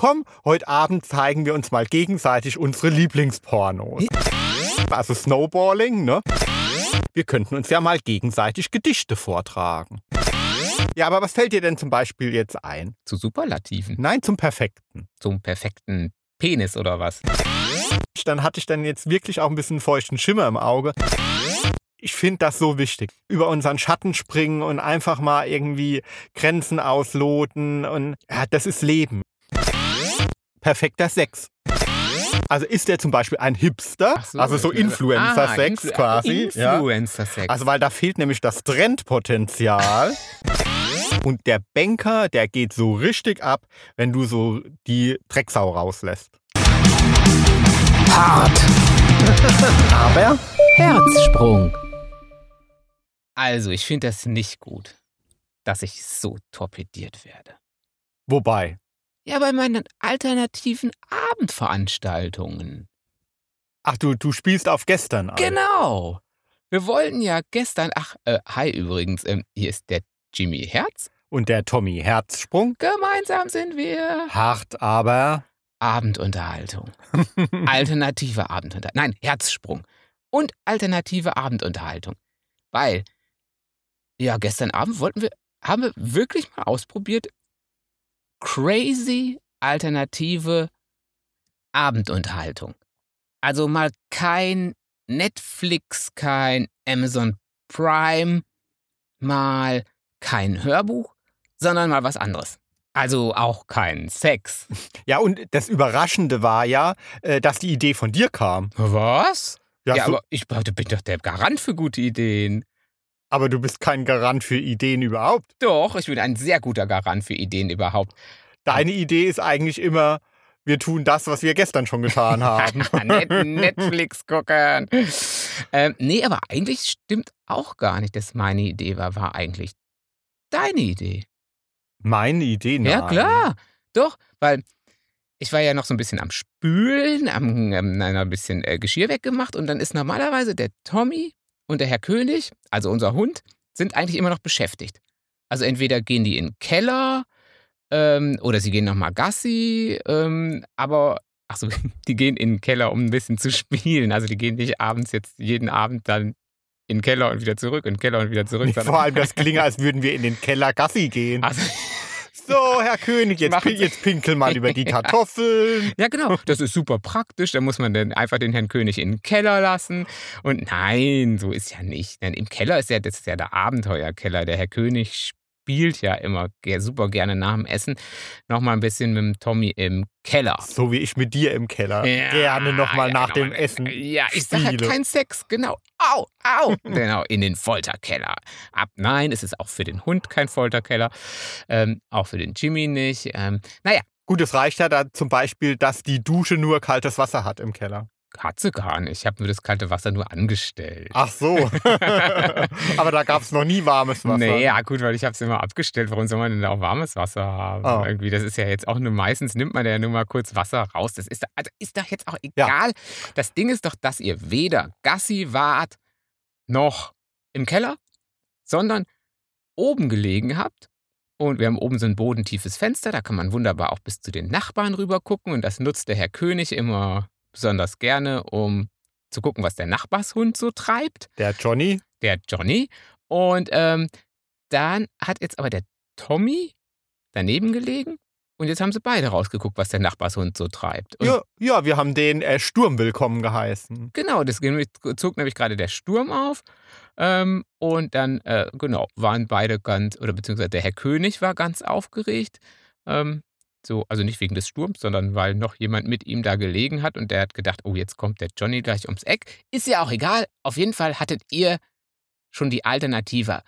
komm, heute Abend zeigen wir uns mal gegenseitig unsere Lieblingspornos. Also Snowballing, ne? Wir könnten uns ja mal gegenseitig Gedichte vortragen. Ja, aber was fällt dir denn zum Beispiel jetzt ein? Zu Superlativen. Nein, zum Perfekten. Zum perfekten Penis oder was? Dann hatte ich dann jetzt wirklich auch ein bisschen feuchten Schimmer im Auge. Ich finde das so wichtig. Über unseren Schatten springen und einfach mal irgendwie Grenzen ausloten und ja, das ist Leben. Perfekter Sex. Also ist der zum Beispiel ein Hipster, Ach also so Influencer-Sex Influ- quasi. ja. Influencer-Sex. Also weil da fehlt nämlich das Trendpotenzial. Und der Banker, der geht so richtig ab, wenn du so die Drecksau rauslässt. Hart. Aber Herzsprung. Also, ich finde das nicht gut, dass ich so torpediert werde. Wobei, Ja, bei meinen alternativen Abendveranstaltungen. ach du, du spielst auf gestern an. Genau. Wir wollten ja gestern, ach, äh, hi übrigens, ähm, hier ist der Jimmy Herz. Und der Tommy Herzsprung. Gemeinsam sind wir Hart, aber. Abendunterhaltung. Alternative Abendunterhaltung. Nein, Herzsprung. Und alternative Abendunterhaltung. Weil, ja, gestern Abend wollten wir, haben wir wirklich mal ausprobiert, crazy alternative Abendunterhaltung. Also mal kein Netflix, kein Amazon Prime, mal kein Hörbuch, sondern mal was anderes. Also auch kein Sex. Ja, und das Überraschende war ja, äh, dass die Idee von dir kam. Was? Ja, Ja, so, aber ich bin doch der Garant für gute Ideen. Aber du bist kein Garant für Ideen überhaupt. Doch, ich bin ein sehr guter Garant für Ideen überhaupt. Deine Idee ist eigentlich immer, wir tun das, was wir gestern schon getan haben. Net Netflix gucken. Ähm, nee, aber eigentlich stimmt auch gar nicht, dass meine Idee war. War eigentlich deine Idee. Meine Idee, nein. Ja, klar. Doch, weil ich war ja noch so ein bisschen am Spülen, am, ähm, ein bisschen äh, Geschirr weggemacht und dann ist normalerweise der Tommy und der Herr König, also unser Hund, sind eigentlich immer noch beschäftigt. Also entweder gehen die in den Keller ähm, oder sie gehen nochmal Gassi, ähm, aber ach so, die gehen in den Keller, um ein bisschen zu spielen. Also die gehen nicht abends jetzt jeden Abend dann in den Keller und wieder zurück, in den Keller und wieder zurück. Vor allem, das klinge, als würden wir in den Keller Gassi gehen. also, So, Herr König, jetzt, pin- jetzt pinkel mal über die Kartoffeln. Ja, genau. Das ist super praktisch. Da muss man dann einfach den Herrn König in den Keller lassen. Und nein, so ist ja nicht. Denn im Keller ist ja, das ist ja der Abenteuerkeller. Der Herr König spielt ja immer super gerne nach dem Essen noch mal ein bisschen mit dem Tommy im Keller. So wie ich mit dir im Keller Ja, gerne nochmal ja, nach genau. dem Essen. Ja, ich sage halt kein Sex, genau. Au, au. genau, in den Folterkeller. Ab, nein, es ist auch für den Hund kein Folterkeller. Ähm, auch für den Jimmy nicht. Ähm, naja, Gut, es reicht ja da zum Beispiel, dass die Dusche nur kaltes Wasser hat im Keller. Hat sie gar nicht. Ich habe mir das kalte Wasser nur angestellt. Ach so. Aber da gab es noch nie warmes Wasser. Nee, ja gut, weil ich habe es immer abgestellt. Warum soll man denn auch warmes Wasser haben? Oh. Irgendwie, das ist ja jetzt auch nur meistens nimmt man ja nur mal kurz Wasser raus. Das ist, also ist doch jetzt auch egal. Das Ding ist doch, dass ihr weder Gassi wart noch im Keller, sondern oben gelegen habt. Und wir haben oben so ein bodentiefes Fenster, da kann man wunderbar auch bis zu den Nachbarn rüber gucken. Und das nutzt der Herr König immer besonders gerne, um zu gucken, was der Nachbarshund so treibt Der Johnny, der Johnny. Und ähm, dann hat jetzt aber der Tommy daneben gelegen. Und jetzt haben sie beide rausgeguckt, was der Nachbarshund so treibt. Und ja, ja, wir haben den äh, Sturm willkommen geheißen. Genau, das zog nämlich gerade der Sturm auf. Ähm, und dann, äh, genau, waren beide ganz, oder beziehungsweise der Herr König war ganz aufgeregt. Ähm, so, also nicht wegen des Sturms, sondern weil noch jemand mit ihm da gelegen hat und der hat gedacht, oh, jetzt kommt der Johnny gleich ums Eck. Ist ja auch egal. Auf jeden Fall hattet ihr schon die alternative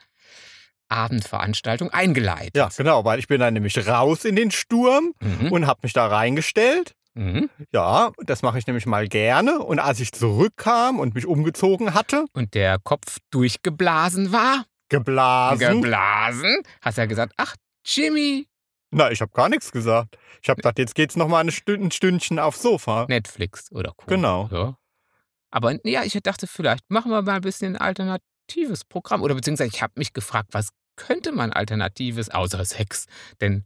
Abendveranstaltung eingeleitet. Ja, genau, weil ich bin dann nämlich raus in den Sturm Mhm. und habe mich da reingestellt. Mhm. Ja, das mache ich nämlich mal gerne. Und als ich zurückkam und mich umgezogen hatte, Und der Kopf durchgeblasen war. geblasen. Geblasen. Hast ja gesagt, ach, Jimmy, Na, ich habe gar nichts gesagt. Ich habe gedacht, jetzt geht's noch mal eine Stünd, ein Stündchen aufs Sofa. Netflix oder Co. Genau. Ja. Aber ja, ich dachte, vielleicht machen wir mal ein bisschen ein alternatives Programm. Oder beziehungsweise ich habe mich gefragt, was könnte man alternatives außer Sex denn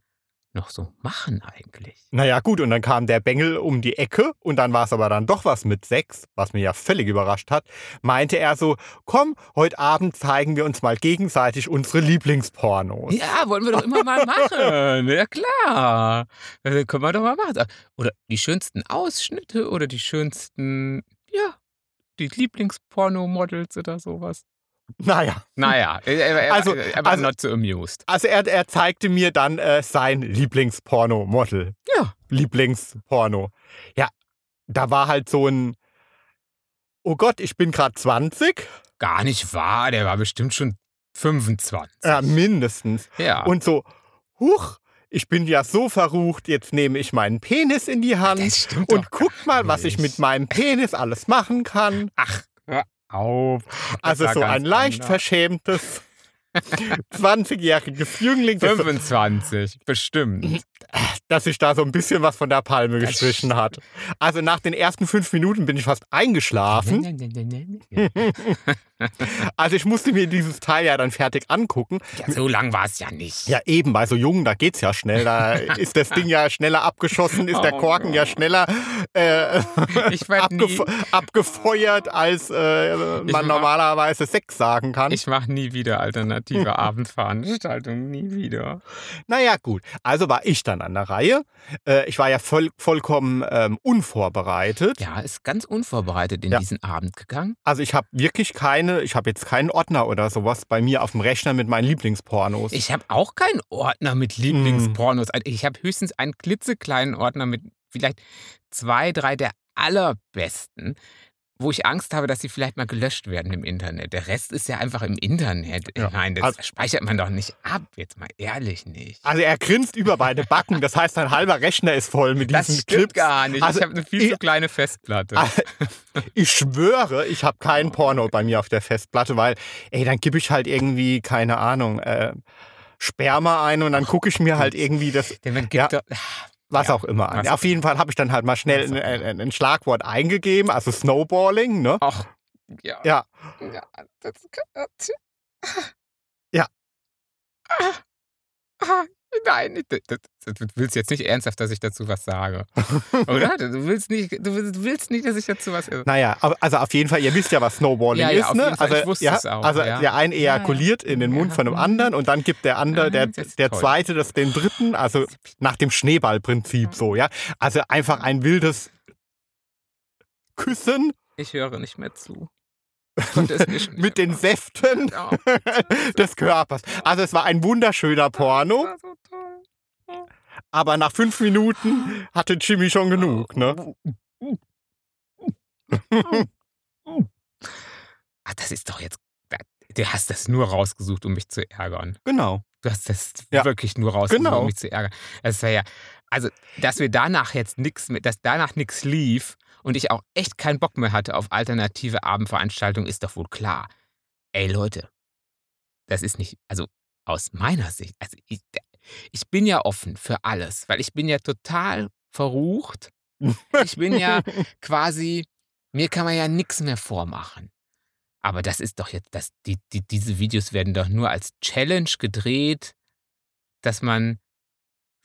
noch so machen eigentlich? Naja, gut, und dann kam der Bengel um die Ecke und dann war es aber dann doch was mit sechs, was mich ja völlig überrascht hat. Meinte er so: Komm, heute Abend zeigen wir uns mal gegenseitig unsere Lieblingspornos. Ja, wollen wir doch immer mal machen. Ja, klar. Das können wir doch mal machen. Oder die schönsten Ausschnitte oder die schönsten, ja, die Lieblingsporno-Models oder sowas. Naja. Naja, er, er, Also- er war also- not so amused. Also er, er zeigte mir dann äh, sein Lieblingsporno-Model. Ja. Lieblingsporno. Ja, da war halt so ein, oh Gott, ich bin gerade 20, Gar nicht wahr, der war bestimmt schon 25. äh, mindestens. Ja. Und so, huch, ich bin ja so verrucht, jetzt nehme ich meinen Penis in die Hand und guck mal, was ich mit meinem Penis alles machen kann. Ach, auf. Also so ein leicht anders. verschämtes 20-jähriges Jüngling, das, 25, bestimmt. das sich da so ein bisschen was von der Palme Das gestrichen hat. Also nach den ersten fünf Minuten bin ich fast eingeschlafen. Also ich musste mir dieses Teil ja dann fertig angucken. Ja, so lang war es ja nicht. Ja, eben, bei so Jungen, da geht's ja schnell. Da ist das Ding ja schneller abgeschossen, ist der Oh Korken ja schneller äh, abgef abgefeuert, als äh, man mach- normalerweise Sex sagen kann. ich mache nie wieder alternative Abendveranstaltungen, nie wieder. Naja, gut. Also war ich dann an der Reihe. Äh, ich war ja voll, vollkommen ähm, unvorbereitet. Ja, ist ganz unvorbereitet in Ja. diesen Abend gegangen. Also ich habe wirklich keine, ich habe jetzt keinen Ordner oder sowas bei mir auf dem Rechner mit meinen Lieblingspornos. Ich habe auch keinen Ordner mit Lieblingspornos. Also Ich habe höchstens einen klitzekleinen Ordner mit vielleicht zwei, drei der allerbesten, wo ich Angst habe, dass sie vielleicht mal gelöscht werden im Internet. Der Rest ist ja einfach im Internet. Ja. meine, das Also- speichert man doch nicht ab. Jetzt mal ehrlich nicht. also er grinst über beide Backen. Das heißt, ein halber Rechner ist voll mit Das diesen stimmt Clips. gar nicht. Also, ich habe eine viel ich- zu kleine Festplatte. Ah, Ich schwöre, ich habe keinen Porno bei mir auf der Festplatte, weil, ey, dann gebe ich halt irgendwie, keine Ahnung, äh, Sperma ein und dann gucke ich mir halt irgendwie das, Denn man gibt ja. doch, was Ja, auch immer an. auf jeden Fall habe ich dann halt mal schnell ein, ein, ein Schlagwort eingegeben, also Snowballing, ne? ach, ja. Ja, ja das, das, Ja. Ah, ah, nein, du willst jetzt nicht ernsthaft, dass ich dazu was sage. Oder? Du willst nicht, du willst, nicht, dass ich dazu was. naja, aber- also auf jeden Fall, ihr wisst ja, was Snowballing Ja, ja, ist, ne? Fall. Also, Ich wusste ja, es auch, also ja. der eine Ja, ja. ejakuliert in den Mund von dem anderen und dann gibt der andere, der, der zweite, das den dritten, also nach dem Schneeballprinzip so, ja. Also einfach ein wildes Küssen Ich höre nicht mehr zu. mit den. Säften Ja, des Körpers. Also es war ein wunderschöner Porno, aber nach fünf Minuten hatte Jimmy schon genug, ne? Ach, das ist doch jetzt. Du hast das nur rausgesucht, um mich zu ärgern. Genau. Du hast das Ja. wirklich nur rausgesucht, Genau. um mich zu ärgern. Das war ja. Also, dass wir danach jetzt nichts dass danach nichts lief und ich auch echt keinen Bock mehr hatte auf alternative Abendveranstaltungen, ist doch wohl klar. Ey, Leute, das ist nicht, also aus meiner Sicht, also ich, ich bin ja offen für alles, weil ich bin ja total verrucht. Ich bin ja quasi, mir kann man ja nichts mehr vormachen. Aber das ist doch jetzt, das, die, die, diese Videos werden doch nur als Challenge gedreht, dass man,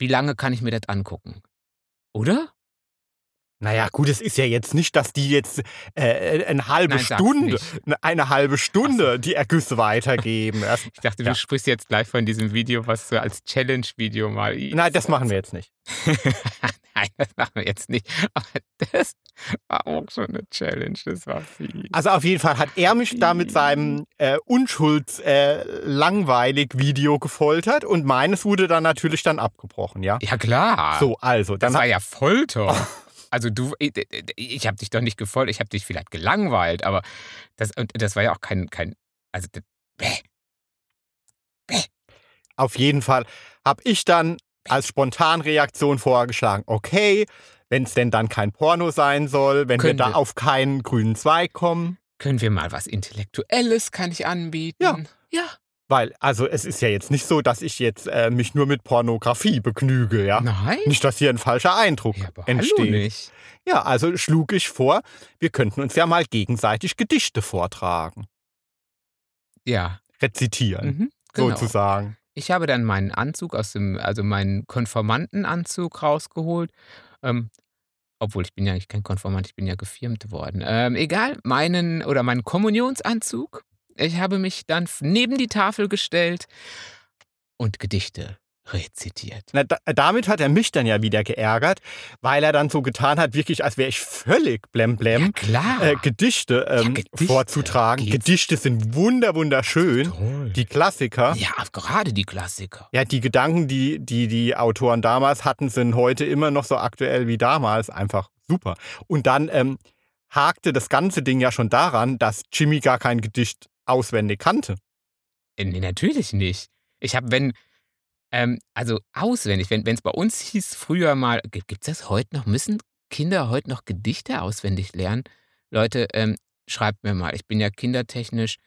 wie lange kann ich mir das angucken? Oder? Naja, gut, es ist ja jetzt nicht, dass die jetzt äh, eine halbe Nein, Stunde, nicht. eine halbe Stunde die Ergüsse weitergeben. Ich dachte, Ja. du sprichst jetzt gleich von diesem Video, was du als Challenge-Video mal. nein, das machen wir jetzt nicht. Nein, das machen wir jetzt nicht. Aber das war auch schon eine Challenge. Das war viel. Also auf jeden Fall hat er mich da mit seinem äh, unschulds äh, langweilig Video gefoltert und meines wurde dann natürlich dann abgebrochen, ja. Ja, klar. So, also, Das dann war ja Folter. Also du, ich, ich habe dich doch nicht gefoltert, ich habe dich vielleicht gelangweilt, aber das, und das war ja auch kein, kein also das, bäh. auf jeden Fall habe ich dann als Spontanreaktion vorgeschlagen, okay, wenn es denn dann kein Porno sein soll, wenn Können wir da wir. auf keinen grünen Zweig kommen, können wir mal was Intellektuelles, kann ich anbieten. Ja. Ja. weil also es ist ja jetzt nicht so, dass ich jetzt äh, mich nur mit Pornografie begnüge, ja. Nein? Nicht, dass hier ein falscher Eindruck Ja, aber entsteht. hallo nicht. Ja, also schlug ich vor, wir könnten uns ja mal gegenseitig Gedichte vortragen, Ja. rezitieren, Mhm. Genau. sozusagen. Ich habe dann meinen Anzug aus dem also meinen Konformantenanzug rausgeholt. Ähm, obwohl ich bin ja eigentlich kein Konformant, ich bin ja gefirmt worden. Ähm, egal, meinen oder meinen Kommunionsanzug. Ich habe mich dann neben die Tafel gestellt und Gedichte rezitiert. Na, da, damit hat er mich dann ja wieder geärgert, weil er dann so getan hat, wirklich, als wäre ich völlig blemblem, klar. äh, Gedichte, ähm, Gedichte. vorzutragen. Geht's? Gedichte sind wunder, wunderschön. Toll. Die Klassiker. Ja, gerade die Klassiker. Ja, die Gedanken, die, die die Autoren damals hatten, sind heute immer noch so aktuell wie damals. Einfach super. Und dann ähm, hakte das ganze Ding ja schon daran, dass Jimmy gar kein Gedicht auswendig kannte. Äh, Nee, natürlich nicht. Ich habe, wenn, ähm, also auswendig, wenn es bei uns hieß früher mal, gibt es das heute noch? Müssen Kinder heute noch Gedichte auswendig lernen? Leute, ähm, schreibt mir mal. Ich bin ja kindertechnisch,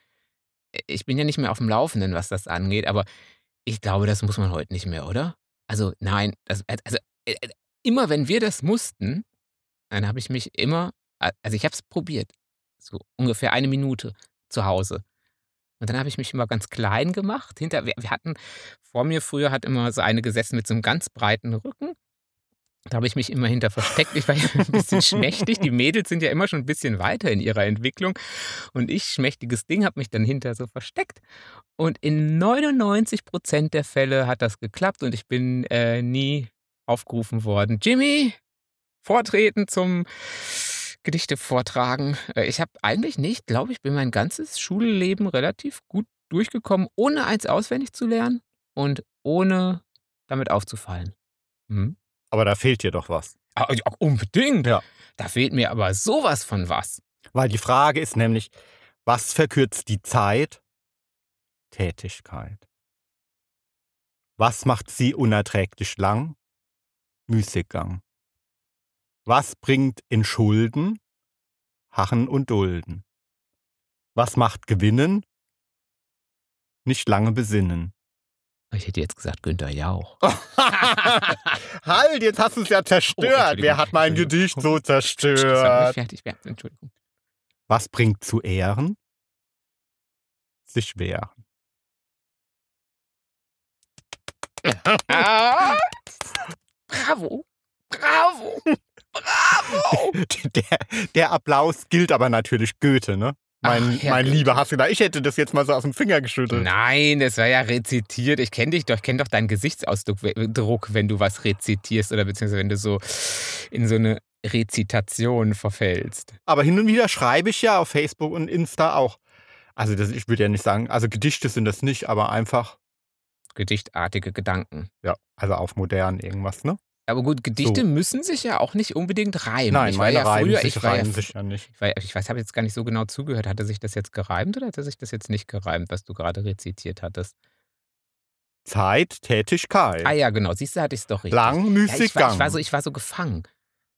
ich bin ja nicht mehr auf dem Laufenden, was das angeht, aber ich glaube, das muss man heute nicht mehr, oder? Also nein, das, also äh, äh, immer wenn wir das mussten, dann habe ich mich immer, also ich habe es probiert, so ungefähr eine Minute zu Hause. Und dann habe ich mich immer ganz klein gemacht. Hinter, wir, wir hatten, vor mir früher hat immer so eine gesessen mit so einem ganz breiten Rücken. Da habe ich mich immer hinter versteckt. Ich war ja ein bisschen schmächtig. Die Mädels sind ja immer schon ein bisschen weiter in ihrer Entwicklung. Und ich, schmächtiges Ding, habe mich dann hinter so versteckt. Und in 99 Prozent der Fälle hat das geklappt und ich bin äh, nie aufgerufen worden. Jimmy, vortreten zum Gedichte vortragen. Äh, Ich habe eigentlich nicht, glaube ich, bin mein ganzes Schulleben relativ gut durchgekommen, ohne eins auswendig zu lernen und ohne damit aufzufallen. Hm? Aber da fehlt dir doch was. Ah, ja, unbedingt. Ja. Da fehlt mir aber sowas von was. Weil die Frage ist nämlich, was verkürzt die Zeit? Tätigkeit. Was macht sie unerträglich lang? Müßiggang. Was bringt in Schulden? Harren und Dulden. Was macht Gewinnen? Nicht lange besinnen. Ich hätte jetzt gesagt Günther Jauch. halt, jetzt hast du es ja zerstört. Entschuldigung, Wer hat mein. Gedicht so zerstört? fertig. Entschuldigung. Was bringt zu Ehren? Sich wehren. Bravo. Bravo. Der, der Applaus gilt aber natürlich Goethe, ne? Mein, Ach, mein lieber Hassler. Ich hätte das jetzt mal so aus dem Finger geschüttelt. Nein, das war ja rezitiert. Ich kenne dich doch, ich kenne doch deinen Gesichtsausdruck, we- Druck, wenn du was rezitierst oder beziehungsweise wenn du so in so eine Rezitation verfällst. Aber hin und wieder schreibe ich ja auf Facebook und Insta auch. Also das, ich würde ja nicht sagen, also Gedichte sind das nicht, aber einfach, Gedichtartige Gedanken. ja, also auf modern irgendwas, ne? Aber gut, Gedichte So. müssen sich ja auch nicht unbedingt reimen. Nein, ich war meine ja reimen früher, sich, ich war ja, reimen fr- sich ja nicht. ich, war, ich weiß, habe jetzt gar nicht so genau zugehört. Hatte sich das jetzt gereimt oder hatte sich das jetzt nicht gereimt, was du gerade rezitiert hattest? Zeit, Tätigkeit. Ah ja, genau. Siehst du, hatte ich es doch richtig. Lang, Ja, müßig, ich, war, ich, war so, ich war so gefangen.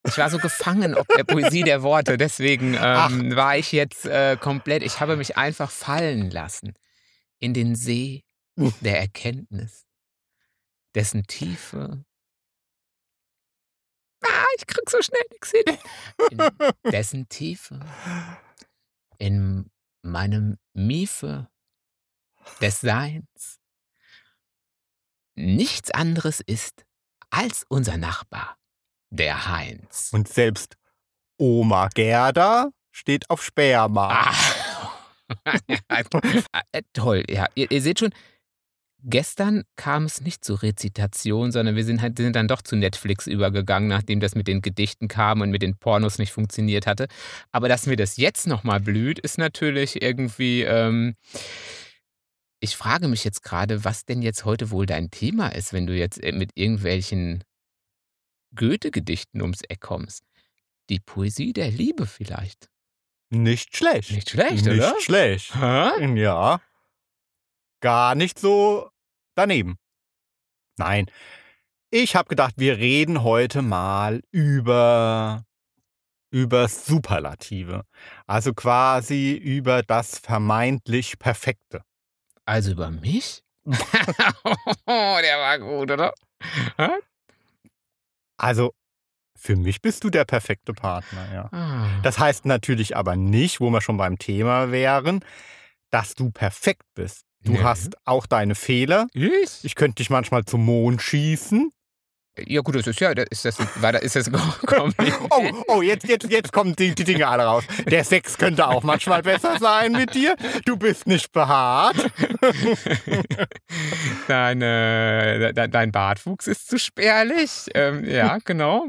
Ich war so gefangen ob der Poesie der Worte. Deswegen ähm, war ich jetzt äh, komplett, ich habe mich einfach fallen lassen in den See der Erkenntnis, dessen Tiefe. Ah, ich krieg so schnell nichts hin. In dessen Tiefe, in meinem Miefe des Seins nichts anderes ist als unser Nachbar, der Heinz. Und selbst Oma Gerda steht auf Sperma. Ah. Toll, ja. Ihr, ihr seht schon, gestern kam es nicht zur Rezitation, sondern wir sind, halt, sind dann doch zu Netflix übergegangen, nachdem das mit den Gedichten kam und mit den Pornos nicht funktioniert hatte. Aber dass mir das jetzt nochmal blüht, ist natürlich irgendwie. Ähm, ich frage mich jetzt gerade, was denn jetzt heute wohl dein Thema ist, wenn du jetzt äh, mit irgendwelchen Goethe-Gedichten ums Eck kommst. Die Poesie der Liebe vielleicht. Nicht schlecht. Nicht schlecht, nicht oder? schlecht. Hä? Ja. Gar nicht so daneben. Nein. Ich habe gedacht, wir reden heute mal über über Superlative. Also quasi über das vermeintlich Perfekte. Also über mich? Der war gut, oder? Also für mich bist du der perfekte Partner, ja. Ah. Das heißt natürlich aber nicht, wo wir schon beim Thema wären, dass du perfekt bist. Du Nee. hast auch deine Fehler. Ich? Ich könnte dich manchmal zum Mond schießen. Ja gut, das ist ja, das ist das, war da, ist das? Oh, oh, jetzt, jetzt, jetzt kommen die, die Dinge alle raus. Der Sex könnte auch manchmal besser sein mit dir. Du bist nicht behaart. Dein, äh, de, dein Bartwuchs ist zu spärlich. Ähm, ja, genau.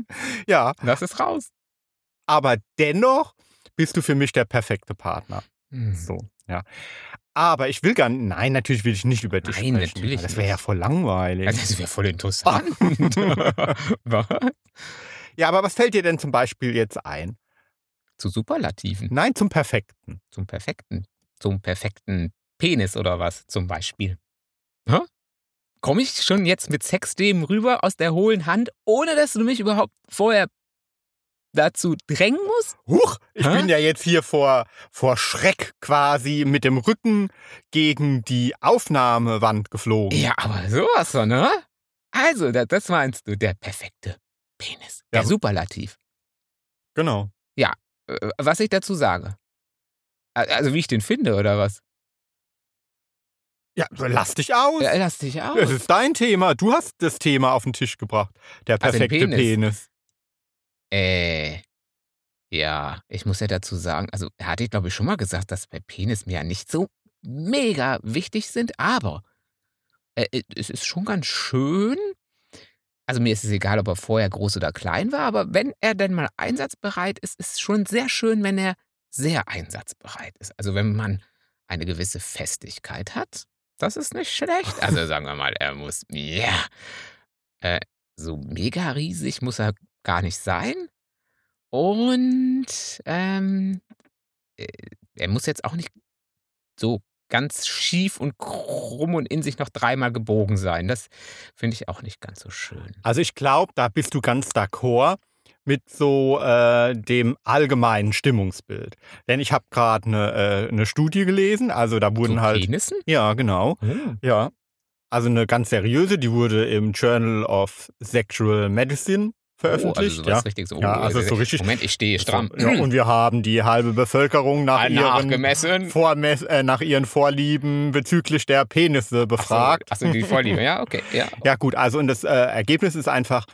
Ja, Lass es raus. aber dennoch bist du für mich der perfekte Partner. Hm. So, ja. Aber ich will gar nicht, nein, natürlich will ich nicht über dich Nein, sprechen. natürlich Das wäre ja voll langweilig. Also, das wäre voll interessant. Was? ja, aber was fällt dir denn zum Beispiel jetzt ein? Zu Superlativen. Nein, zum Perfekten. Zum perfekten. Zum perfekten Penis oder was zum Beispiel. Hä? Komme ich schon jetzt mit Sexthemen rüber aus der hohlen Hand, ohne dass du mich überhaupt vorher dazu drängen musst? Huch, ich Hä? bin ja jetzt hier vor, vor Schreck quasi mit dem Rücken gegen die Aufnahmewand geflogen. Ja, aber sowas von, ne? Also, da- das meinst du, der perfekte Penis. Der Ja. Superlativ. Genau. Äh, Was ich dazu sage. Also, wie ich den finde, oder was? Ja, lass dich aus. Ja, lass dich aus. Es ist dein Thema. Du hast das Thema auf den Tisch gebracht. Der perfekte Penis. Penis. Äh, ja, ich muss ja dazu sagen, also er hatte ich glaube ich schon mal gesagt, dass bei Penis mir ja nicht so mega wichtig sind, aber äh, es ist schon ganz schön. Also mir ist es egal, ob er vorher groß oder klein war, aber wenn er denn mal einsatzbereit ist, ist es schon sehr schön, wenn er sehr einsatzbereit ist. Also wenn man eine gewisse Festigkeit hat, das ist nicht schlecht. Also sagen wir mal, er muss, ja, äh, so mega riesig muss er gar nicht sein. Und ähm, äh, er muss jetzt auch nicht so ganz schief und krumm und in sich noch dreimal gebogen sein. Das finde ich auch nicht ganz so schön. Also ich glaube, da bist du ganz d'accord mit so äh, dem allgemeinen Stimmungsbild. Denn ich habe gerade eine äh, eine Studie gelesen, also da wurden so halt... Penissen? Ja, genau. Oh. Ja. Also eine ganz seriöse, die wurde im Journal of Sexual Medicine Oh, also veröffentlicht. ja. richtig so. Ja, oh, also so richtig- Moment, ich stehe stramm. So, ja, und wir haben die halbe Bevölkerung nach, ihren. Vormess äh, nach ihren Vorlieben bezüglich der Penisse befragt. Achso, die Vorliebe. Ja, okay. Ja. Ja, gut, also und das äh, Ergebnis ist einfach,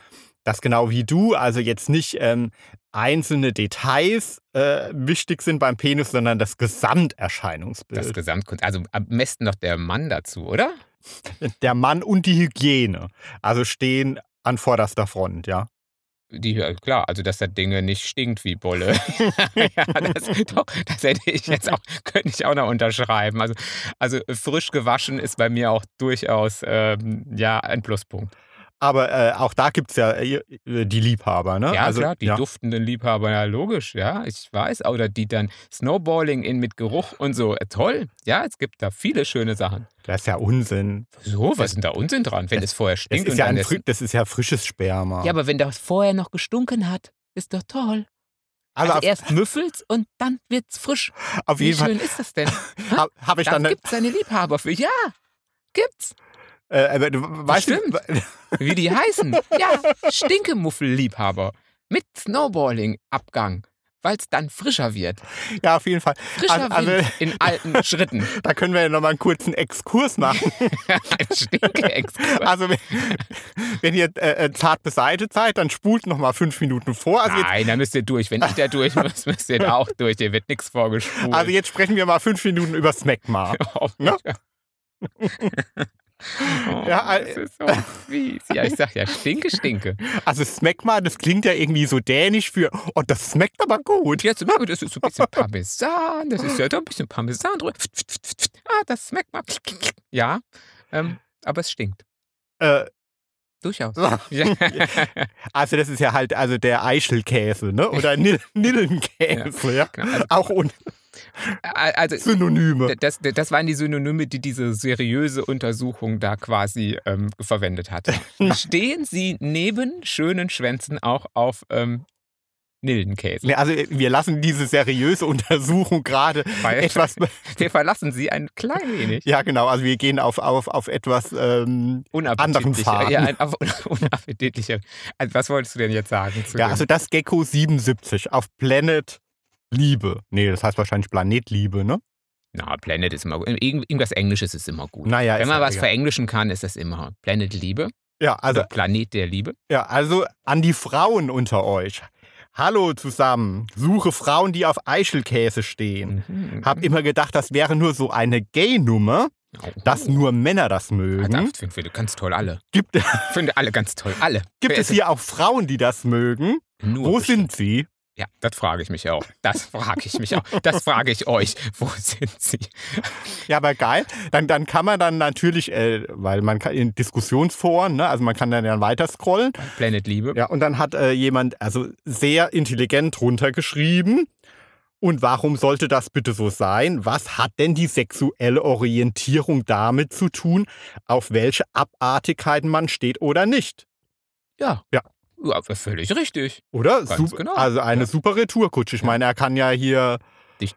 dass genau wie du, also jetzt nicht ähm, einzelne Details äh, wichtig sind beim Penis, sondern das Gesamterscheinungsbild. Das Gesamtkunst. Also am besten noch der Mann dazu, oder? der Mann und die Hygiene, also stehen an vorderster Front, ja. Die, ja, klar, also dass das Ding nicht stinkt wie Bolle. ja, das, doch, das hätte ich jetzt auch, könnte ich auch noch unterschreiben. Also, also frisch gewaschen ist bei mir auch durchaus ähm, ja, ein Pluspunkt. Aber äh, auch da gibt es ja äh, die Liebhaber, ne? Ja, also, klar, die ja. duftenden Liebhaber, ja, logisch, ja, ich weiß. Oder die dann Snowballing in mit Geruch und so. Äh, toll, ja, es gibt da viele schöne Sachen. Das ist ja Unsinn. So, was ist denn da Unsinn dran, wenn es vorher Das stinkt? ist, und ja dann ein, ist- das ist ja frisches Sperma. ja, aber wenn das vorher noch gestunken hat, ist doch toll. also Also erst müffelt's und dann wird's frisch. auf Wie jeden Fall schön ist das denn? habe hab ich Da dann. gibt's seine Liebhaber für. Ja, gibt's. Äh, aber du weißt du, Wie die heißen. Ja, Stinkemuffel-Liebhaber. Mit Snowballing-Abgang. Weil es dann frischer wird. ja, auf jeden Fall. Frischer Also- Wind in alten Schritten. Da können wir ja nochmal einen kurzen Exkurs machen. Ein Stinke-Exkurs. Also, wenn, wenn ihr äh, äh, zart beseitigt seid, dann spult nochmal fünf Minuten vor. Also jetzt, Nein, da müsst ihr durch. Wenn ich da durch muss, müsst ihr da auch durch. Hier wird nichts vorgespult. also jetzt sprechen wir mal fünf Minuten über Smegma. Oh, Ne? Oh, Ja, das äh, ist so fies. Ja, ich sag ja, stinke, stinke. Also Smegma, das klingt ja irgendwie so dänisch für, oh, das schmeckt aber gut. Jetzt, aber das ist so ein bisschen Parmesan, das ist ja da ein bisschen Parmesan drüber. Ah, das schmeckt mal. Ja, ähm, aber es stinkt. Äh, Durchaus. so. Ja. also das ist ja halt also der Eichelkäse, ne? Oder Nil Nillenkäse, ja. Genau, also, Auch un also Synonyme. das, das waren die Synonyme, die diese seriöse Untersuchung da quasi ähm, verwendet hat. Stehen sie neben schönen Schwänzen auch auf ähm, Nillenkäse? Ne, Also wir lassen diese seriöse Untersuchung gerade etwas. Wir verlassen sie ein klein wenig. Ja, genau. Also wir gehen auf, auf, auf etwas. Ähm, Anderen. Faden. Ja, ein, auf unappetitlicher. Also, was wolltest du denn jetzt sagen? Ja, dem? also das Gecko 77 auf Planet Liebe. Nee, das heißt wahrscheinlich Planet Liebe, ne? Na, Planet ist immer gut. Irgend- Irgendwas Englisches ist immer gut. Naja, Wenn man was egal. verenglischen kann, ist das immer Planet Liebe. Ja, also, oder Planet der Liebe. ja, also an die Frauen unter euch. Hallo zusammen. Suche Frauen, die auf Eichelkäse stehen. Mhm. Hab immer gedacht, das wäre nur so eine Gay-Nummer, Oh. dass nur Männer das mögen. das finde find, ganz toll, alle. Gibt, Finde alle ganz toll, alle. gibt es hier auch Frauen, die das mögen? Nur Wo bestimmt. sind sie? Ja, das frage ich mich auch. Das frage ich mich auch. Das frage ich euch. Wo sind sie? Ja, aber geil. Dann, dann kann man dann natürlich, äh, weil man kann in Diskussionsforen, ne, also man kann dann, dann weiter scrollen. Planet Liebe. Ja, und dann hat äh, jemand also sehr intelligent runtergeschrieben. Und warum sollte das bitte so sein? Was hat denn die sexuelle Orientierung damit zu tun, auf welche Abartigkeiten man steht oder nicht? Ja. Ja. Ja, völlig richtig. Oder? Ganz Sup- genau. Also eine Ja. super Retourkutsche. Ich Ja. meine, er kann ja hier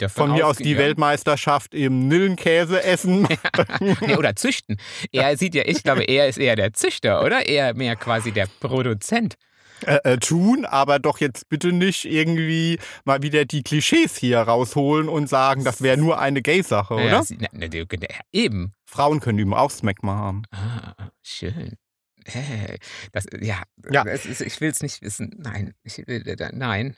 von mir aus die ja. Weltmeisterschaft im Nillenkäse essen. Nee, oder züchten. Er sieht ja, ich glaube, er ist eher der Züchter, oder? Eher mehr quasi der Produzent. äh, äh, tun, aber doch jetzt bitte nicht irgendwie mal wieder die Klischees hier rausholen und sagen, das wäre nur eine Gay-Sache, oder? Ja, sie- na, na, eben. Frauen können üben auch Smegma haben. Ah, schön. Hey, das, ja, Ja. Das ist, ich will es nicht wissen. Nein, ich will, nein.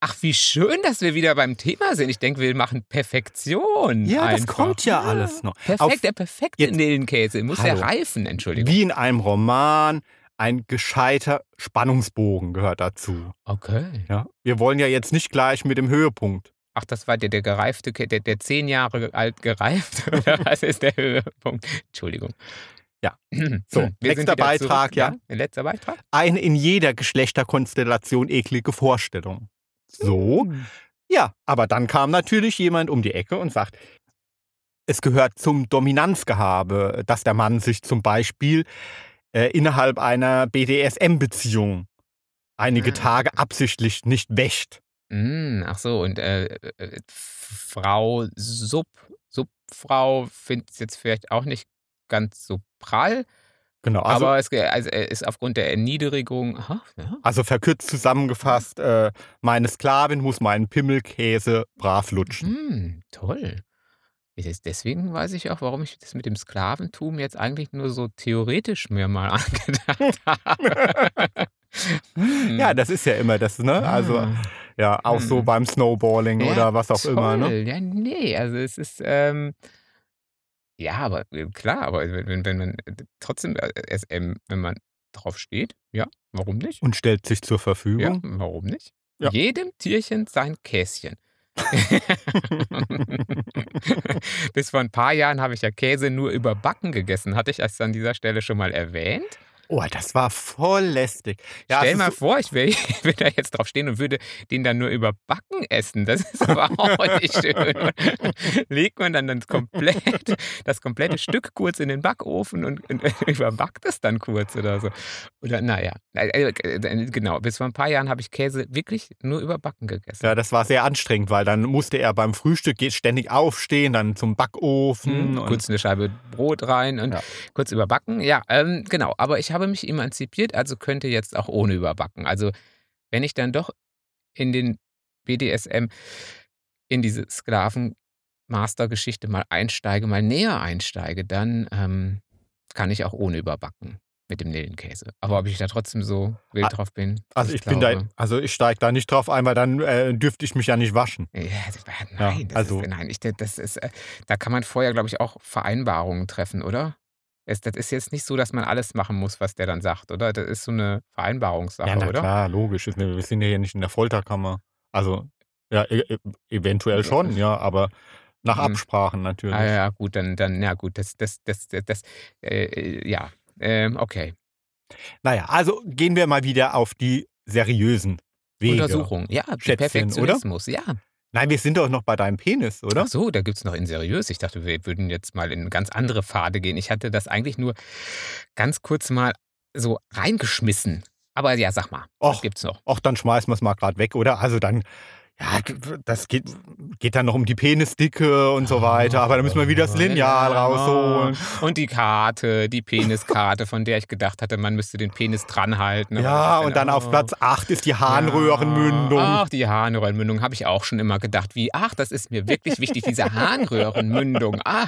Ach, wie schön, dass wir wieder beim Thema sind. Ich denke, wir machen Perfektion. Ja, das einfach. kommt ja alles noch. Perfekt, Auf- der perfekte Nillenkäse. Muss ja reifen, Entschuldigung. Wie in einem Roman, ein gescheiter Spannungsbogen gehört dazu. Okay. Ja? Wir wollen ja jetzt nicht gleich mit dem Höhepunkt. Ach, das war der, der gereifte, der, der zehn Jahre alt gereift. Oder was ist der Höhepunkt? Entschuldigung. Ja. So, wieder Beitrag, zurück. ja. Der letzte Beitrag. Eine in jeder Geschlechterkonstellation eklige Vorstellung. So, Hm. Ja, aber dann kam natürlich jemand um die Ecke und sagt, es gehört zum Dominanzgehabe, dass der Mann sich zum Beispiel äh, innerhalb einer BDSM-Beziehung einige Ah. Tage absichtlich nicht wäscht. Mm, ach so, und äh, äh, Frau Sub, Subfrau findet es jetzt vielleicht auch nicht ganz so prall, Genau, also, aber es also, äh, ist aufgrund der Erniedrigung. Aha, ja. also verkürzt zusammengefasst, äh, meine Sklavin muss meinen Pimmelkäse brav lutschen. Hm, toll. Des- Deswegen weiß ich auch, warum ich das mit dem Sklaventum jetzt eigentlich nur so theoretisch mir mal angedacht habe. Hm. Ja, das ist ja immer das, ne? Also, Ah. ja, auch so Hm. beim Snowballing Ja, oder was auch immer, ne? toll. Ja, nee, also es ist, ähm, ja, aber äh, klar, aber wenn, wenn- wenn man äh, trotzdem äh, SM, wenn man drauf steht, ja, warum nicht? Und stellt sich zur Ja, Verfügung. warum nicht? Ja. Jedem Tierchen sein Käschen. Bis vor ein paar Jahren habe ich ja Käse nur überbacken gegessen. Hatte ich das an dieser Stelle schon mal erwähnt? Oh, das war voll lästig. Ja, Stell mal ist vor, ich wäre wär da jetzt drauf stehen und würde den dann nur überbacken essen. Das ist aber auch nicht schön. Legt man dann das, komplett, das komplette Stück kurz in den Backofen und, und überbackt es dann kurz oder so. Oder naja, äh, äh, genau. Bis vor ein paar Jahren habe ich Käse wirklich nur überbacken gegessen. Ja, das war sehr anstrengend, weil dann musste er beim Frühstück ständig aufstehen, dann zum Backofen. Und kurz eine Scheibe Brot rein und Ja. kurz überbacken. Ja, ähm, genau. Aber ich habe mich emanzipiert, also könnte jetzt auch ohne überbacken. Also wenn ich dann doch in den BDSM, in diese Sklaven-Master-Geschichte mal einsteige, mal näher einsteige, dann ähm, kann ich auch ohne überbacken mit dem Nillenkäse. Aber ob ich da trotzdem so wild drauf bin, also ich bin da, also ich steige da nicht drauf ein, weil dann äh, dürfte ich mich ja nicht waschen. Ja, nein, das also- ist, nein, ich, das ist, äh, da kann man vorher, glaube ich, auch Vereinbarungen treffen, oder? Es, das ist jetzt nicht so, dass man alles machen muss, was der dann sagt, oder? Das ist so eine Vereinbarungssache, ja, na oder? klar, logisch. Wir sind ja hier nicht in der Folterkammer. Also, ja, e e eventuell schon, ja, aber nach Mhm. Absprachen natürlich. Ah, ja, gut, dann, dann, ja, gut, das, das, das, das, das äh, äh, ja, ähm, okay. Naja, also gehen wir mal wieder auf die seriösen Wege. Untersuchung, ja, Schätzchen, Perfektionismus, ja. Nein, wir sind doch noch bei deinem Penis, oder? Ach so, da gibt es noch in seriös. Ich dachte, wir würden jetzt mal in ganz andere Pfade gehen. Ich hatte das eigentlich nur ganz kurz mal so reingeschmissen. Aber ja, sag mal, was Och. gibt's noch? Ach, dann schmeißen wir es mal gerade weg, oder? Also dann, Ja, das geht, geht dann noch um die Penisdicke und so weiter, aber da müssen wir wieder das Lineal rausholen. Und die Karte, die Peniskarte, von der ich gedacht hatte, man müsste den Penis dranhalten. Ja, und dann finde, auf oh. Platz 8 ist die Harnröhrenmündung. Ach, die Harnröhrenmündung habe ich auch schon immer gedacht, wie, ach, das ist mir wirklich wichtig, diese Harnröhrenmündung. Ah,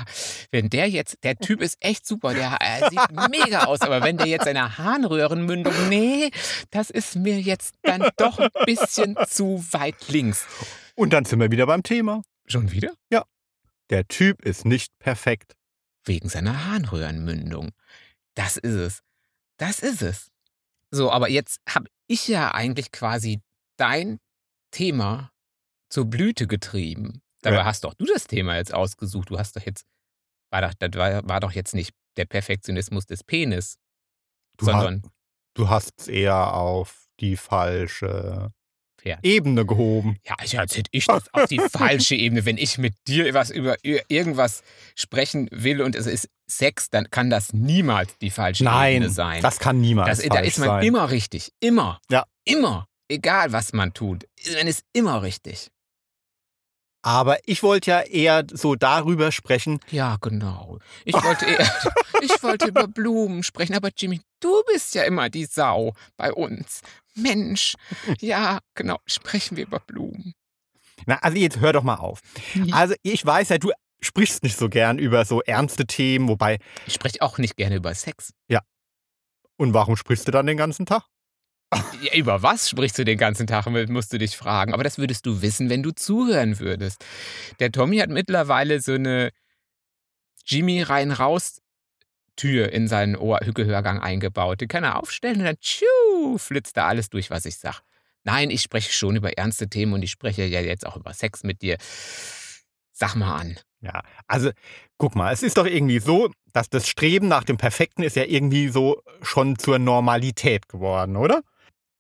wenn der jetzt, der Typ ist echt super, der äh, sieht mega aus, aber wenn der jetzt eine Harnröhrenmündung, nee, das ist mir jetzt dann doch ein bisschen zu weit links. Und dann sind wir wieder beim Thema. Schon wieder? Der Typ ist nicht perfekt. Wegen seiner Harnröhrenmündung. Das ist es. Das ist es. So, aber jetzt habe ich ja eigentlich quasi dein Thema zur Blüte getrieben. Dabei Ja. hast doch du das Thema jetzt ausgesucht. Du hast doch jetzt, war doch, das war, war doch jetzt nicht der Perfektionismus des Penis, Du, sondern hast, du hast es eher auf die falsche Pferd. Ebene gehoben. Ja, ich, als hätte ich das auf die falsche Ebene. Wenn ich mit dir was über ir- irgendwas sprechen will und es ist Sex, dann kann das niemals die falsche Nein, Ebene sein. das kann niemals Das, da ist man sein. immer richtig. Immer. Ja. Immer. Egal, was man tut. Man ist immer richtig. Aber ich wollte ja eher so darüber sprechen. Ja, genau. Ich wollte, eher, ich wollte über Blumen sprechen, aber Jimmy, du bist ja immer die Sau bei uns. Mensch. Ja, genau. Sprechen wir über Blumen. Na, also jetzt hör doch mal auf. Also ich weiß ja, du sprichst nicht so gern über so ernste Themen, wobei, Ich spreche auch nicht gerne über Sex. und warum sprichst du dann den ganzen Tag? Ja, über was sprichst du den ganzen Tag, musst du dich fragen. Aber das würdest du wissen, wenn du zuhören würdest. Der Tommy hat mittlerweile so eine Jimmy rein-raus Tür in seinen Ohrhückehörgang eingebaut. Die kann er aufstellen und dann tschu, flitzt da alles durch, was ich sag. Nein, ich spreche schon über ernste Themen und ich spreche ja jetzt auch über Sex mit dir. Sag mal an. Ja, also guck mal, es ist doch irgendwie so, dass das Streben nach dem Perfekten ist ja irgendwie so schon zur Normalität geworden, oder?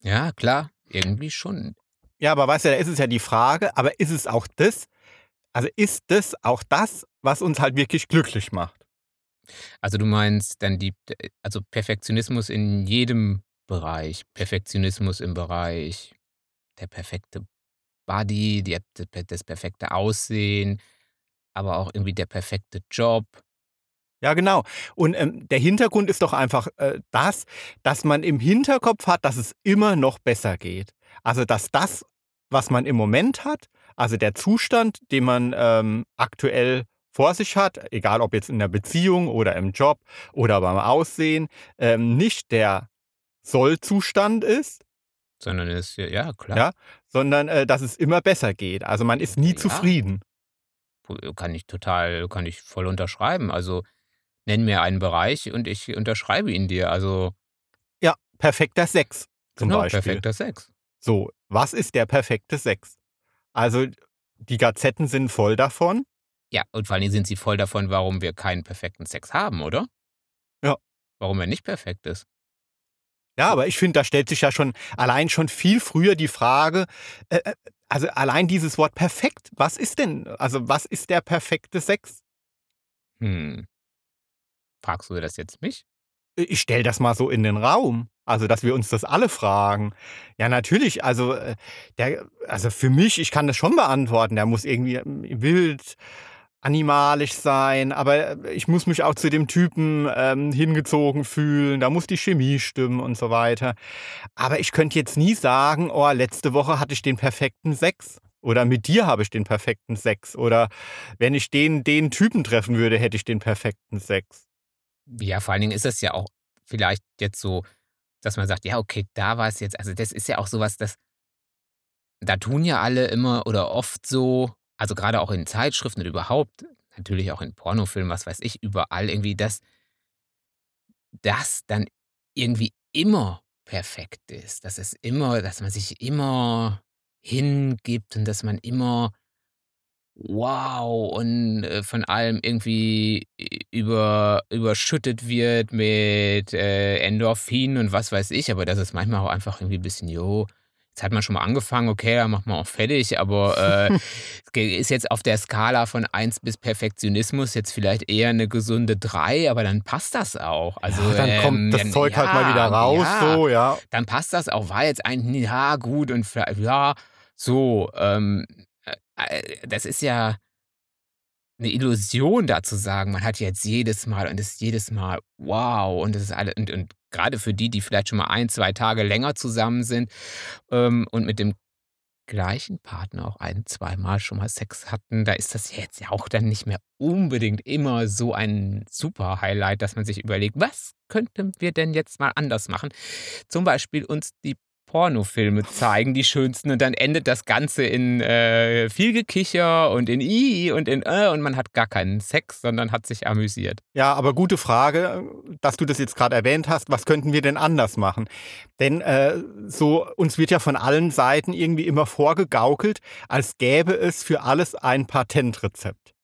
Ja, klar, irgendwie schon. Ja, aber weißt du, da ist es ja die Frage, aber ist es auch das, also ist das auch das, was uns halt wirklich glücklich macht? Also du meinst dann die, also Perfektionismus in jedem Bereich. Perfektionismus im Bereich der perfekte Body, die, das perfekte Aussehen, aber auch irgendwie der perfekte Job. Ja, genau. Und ähm, der Hintergrund ist doch einfach äh, das, dass man im Hinterkopf hat, dass es immer noch besser geht. Also, dass das, was man im Moment hat, also der Zustand, den man ähm, aktuell vor sich hat, egal ob jetzt in der Beziehung oder im Job oder beim Aussehen, ähm, nicht der Sollzustand ist, Sondern ja, ja, klar. Ja. sondern äh, dass es immer besser geht. Also man ist nie Ja. zufrieden. Kann ich total, kann ich voll unterschreiben. Also nenn mir einen Bereich und ich unterschreibe ihn dir. Also Ja, perfekter Sex zum genau, Beispiel. perfekter Sex. So, was ist der perfekte Sex? Also die Gazetten sind voll davon. Ja, und vor allem sind sie voll davon, warum wir keinen perfekten Sex haben, oder? Ja. Warum er nicht perfekt ist. Ja, aber ich finde, da stellt sich ja schon allein schon viel früher die Frage, äh, äh, also allein dieses Wort perfekt, was ist denn, also was ist der perfekte Sex? Hm. Fragst du das jetzt mich? Ich stelle das mal so in den Raum. Also, dass wir uns das alle fragen. Ja, natürlich. Also, äh, der, also für mich, ich kann das schon beantworten. Der muss irgendwie ähm, wild, animalisch sein. Aber ich muss mich auch zu dem Typen ähm, hingezogen fühlen. Da muss die Chemie stimmen und so weiter. Aber ich könnte jetzt nie sagen, oh, letzte Woche hatte ich den perfekten Sex. Oder mit dir habe ich den perfekten Sex. Oder wenn ich den, den Typen treffen würde, hätte ich den perfekten Sex. Ja, vor allen Dingen ist das ja auch vielleicht jetzt so, dass man sagt, ja, okay, da war es jetzt, also das ist ja auch sowas, das, da tun ja alle immer oder oft so, also gerade auch in Zeitschriften und überhaupt, natürlich auch in Pornofilmen, was weiß ich, überall irgendwie, dass das dann irgendwie immer perfekt ist, dass es immer, dass man sich immer hingibt und dass man immer wow und äh, von allem irgendwie über, überschüttet wird mit äh, Endorphin und was weiß ich, aber das ist manchmal auch einfach irgendwie ein bisschen, jo, jetzt hat man schon mal angefangen, okay, dann macht man auch fertig, aber äh, ist jetzt auf der Skala von 1 bis Perfektionismus jetzt vielleicht eher eine gesunde 3, aber dann passt das auch. Also, ja, dann kommt ähm, das dann- Zeug halt mal ja, wieder raus, ja, so, ja. dann passt das auch. War jetzt eigentlich, ja, gut und vielleicht, ja, So, ähm, äh, äh, das ist ja eine Illusion, da zu sagen, man hat jetzt jedes Mal und ist jedes Mal wow und das ist alle und und grade für die, die vielleicht schon mal ein, 2 Tage länger zusammen sind, ähm, und mit dem gleichen Partner auch ein zweimal schon mal Sex hatten, da ist das jetzt ja auch dann nicht mehr unbedingt immer so ein super Highlight, dass man sich überlegt: „Was könnten wir denn jetzt mal anders machen?“ Zum Beispiel uns die Pornofilme zeigen, die schönsten, und dann endet das Ganze in, äh, viel Gekicher und in „i“ und in „äh“ und man hat gar keinen Sex, sondern hat sich amüsiert. Ja, aber gute Frage, dass du das jetzt gerade erwähnt hast. Was könnten wir denn anders machen? Denn äh, so uns wird ja von allen Seiten irgendwie immer vorgegaukelt, als gäbe es für alles ein Patentrezept.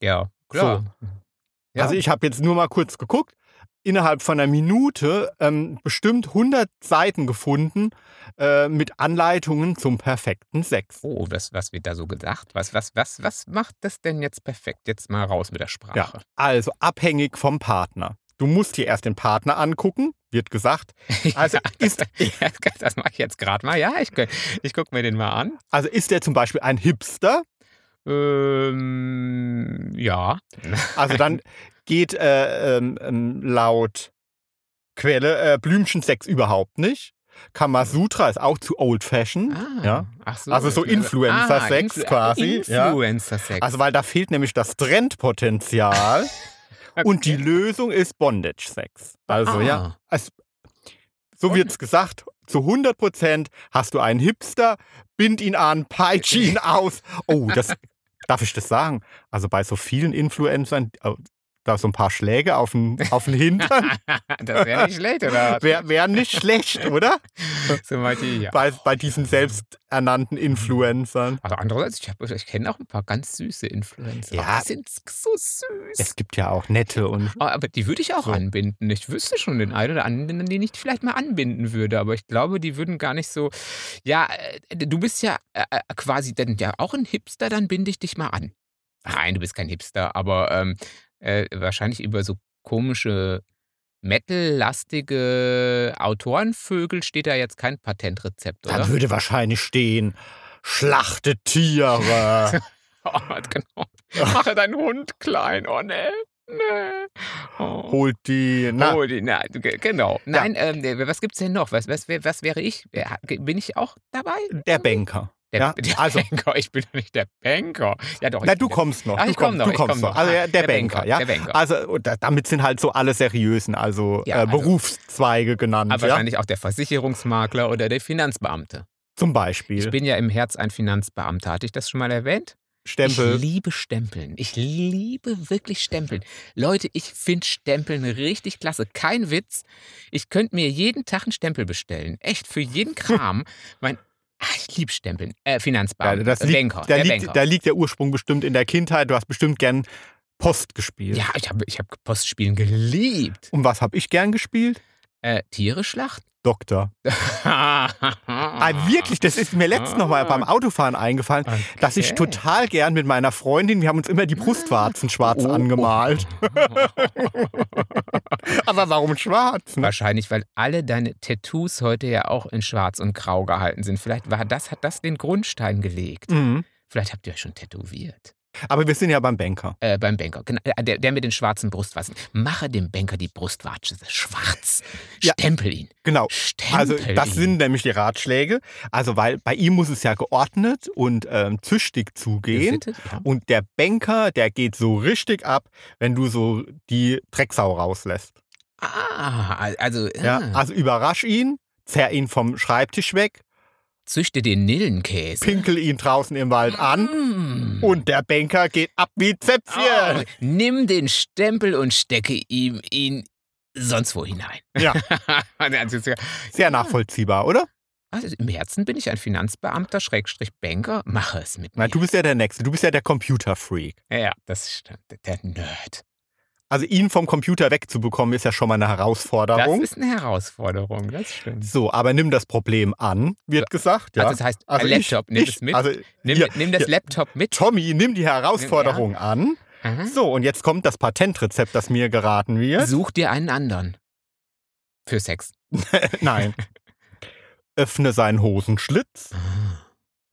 Ja, klar. Ja. Also ich habe jetzt nur mal kurz geguckt, innerhalb von einer Minute ähm, bestimmt 100 Seiten gefunden äh, mit Anleitungen zum perfekten Sex. Oh, was was wird da so gedacht? Was was was was macht das denn jetzt perfekt? Jetzt mal raus mit der Sprache. Ja, also abhängig vom Partner. Du musst dir erst den Partner angucken, wird gesagt. Also Ja, ist, Ja, das mache ich jetzt gerade mal. Ja, ich, ich gucke mir den mal an. also ist der zum Beispiel ein Hipster? Ähm, ja. Also dann geht äh, ähm, ähm, laut Quelle äh, Blümchensex überhaupt nicht. Kamasutra ist auch zu old fashioned. Ah, Ja. So. Also so Influencer-Sex Influ- quasi, ja. Influencer-Sex. Also weil da fehlt nämlich das Trendpotenzial. Und die Lösung ist Bondage-Sex. Also Ah. ja, es, so wird's gesagt. Zu 100 Prozent hast du einen Hipster, bind ihn an, peitsch ihn aus. Oh, das darf ich das sagen? Also bei so vielen Influencern, da so ein paar Schläge auf den, auf den Hintern, das wäre nicht schlecht, oder? wäre wär nicht schlecht, oder? So meinte ich, ja. Bei, bei diesen selbsternannten Influencern. Also andererseits, ich, ich kenne auch ein paar ganz süße Influencer. Ja. Die sind so süß. Es gibt ja auch nette und Oh, Aber die würde ich auch So. anbinden. Ich wüsste schon den einen oder anderen, den ich vielleicht mal anbinden würde. Aber ich glaube, die würden gar nicht so. Ja, äh, du bist ja äh, äh, quasi dann ja auch ein Hipster, dann binde ich dich mal an. Nein, du bist kein Hipster, aber ähm, äh, wahrscheinlich über so komische Metal-lastige Autorenvögel steht da jetzt kein Patentrezept, da oder? würde wahrscheinlich stehen, schlachte Tiere. Oh, genau. Mache deinen Hund klein. Oh, ne. Ne. Oh. Holt die. Na, Oh, die, na, ge- genau. Nein, ähm, was gibt's denn noch? Was, was, was wäre ich? Wer- Bin ich auch dabei? der Banker. Der, ja, der also- Banker. Ich bin doch nicht der Banker. Ja, doch. Na, ich du kommst noch. Du ich komm kommst, noch, du ich kommst komm noch. Also ja, der, der Banker, Banker, ja. der Banker. Also damit sind halt so alle seriösen, also, Ja, äh, also- Berufszweige genannt. Aber ja? wahrscheinlich auch der Versicherungsmakler oder der Finanzbeamte. Zum Ich Beispiel. bin ja im Herz ein Finanzbeamter. Hatte ich das schon mal erwähnt? Stempel. Ich liebe Stempeln. Ich liebe wirklich Stempeln. Leute, ich finde Stempeln richtig klasse. Kein Witz. Ich könnte mir jeden Tag einen Stempel bestellen. Echt, für jeden Kram. mein, ah, ich liebe Stempeln. Äh, Ja, Finanzbeamter. das äh, liegt, Banker. da, der liegt, Banker. da liegt der Ursprung bestimmt in der Kindheit. Du hast bestimmt gern Post gespielt. ja, ich habe ich hab Postspielen geliebt. Und was habe ich gern gespielt? Äh, Tiere schlachten? Doktor. Ah, wirklich, das ist mir letztens noch mal beim Autofahren eingefallen, dass ich Okay. total gern mit meiner Freundin, wir haben uns immer die Brustwarzen schwarz Oh. angemalt. Aber warum schwarz? ne? Wahrscheinlich, weil alle deine Tattoos heute ja auch in Schwarz und Grau gehalten sind. Vielleicht war das, hat das den Grundstein gelegt. Mhm. Vielleicht habt ihr euch schon tätowiert. Aber wir sind ja beim Banker. Äh, beim Banker. Genau, äh, der, der mit den schwarzen Brustwarzen. Mache dem Banker die Brustwarze schwarz. Ja. Stempel ihn. Genau. Stempel Also das ihn. sind nämlich die Ratschläge. Also weil bei ihm muss es ja geordnet und ähm, züchtig zugehen. Gesittet, ja. Und der Banker, der geht so richtig ab, wenn du so die Drecksau rauslässt. Ah, also Ja, ah, also überrasch ihn, zerr ihn vom Schreibtisch weg, züchte den Nillenkäse. pinkel ihn draußen im Wald an Mm. und der Banker geht ab wie Zäpfchen. Oh, nimm den Stempel und stecke ihm ihn sonst wo hinein. Ja, also, sehr nachvollziehbar, oder? also im Herzen bin ich ein Finanzbeamter, Schrägstrich Banker, mache es mit Na, mir. du bist ja der Nächste, du bist ja der Computerfreak. ja, ja, das stimmt. Der Nerd. Also ihn vom Computer wegzubekommen, ist ja schon mal eine Das Herausforderung. ist eine Herausforderung, das stimmt. So, aber nimm das Problem an, wird gesagt. Ja. Also das heißt, Also ein ich- Laptop, nimm ich, es mit. Also nimm, hier, nimm das hier. Laptop mit. Tommy, nimm die Herausforderung an. Aha. So, und jetzt kommt das Patentrezept, das mir geraten wird. Such dir einen anderen. Für Sex. Nein. Öffne seinen Hosenschlitz,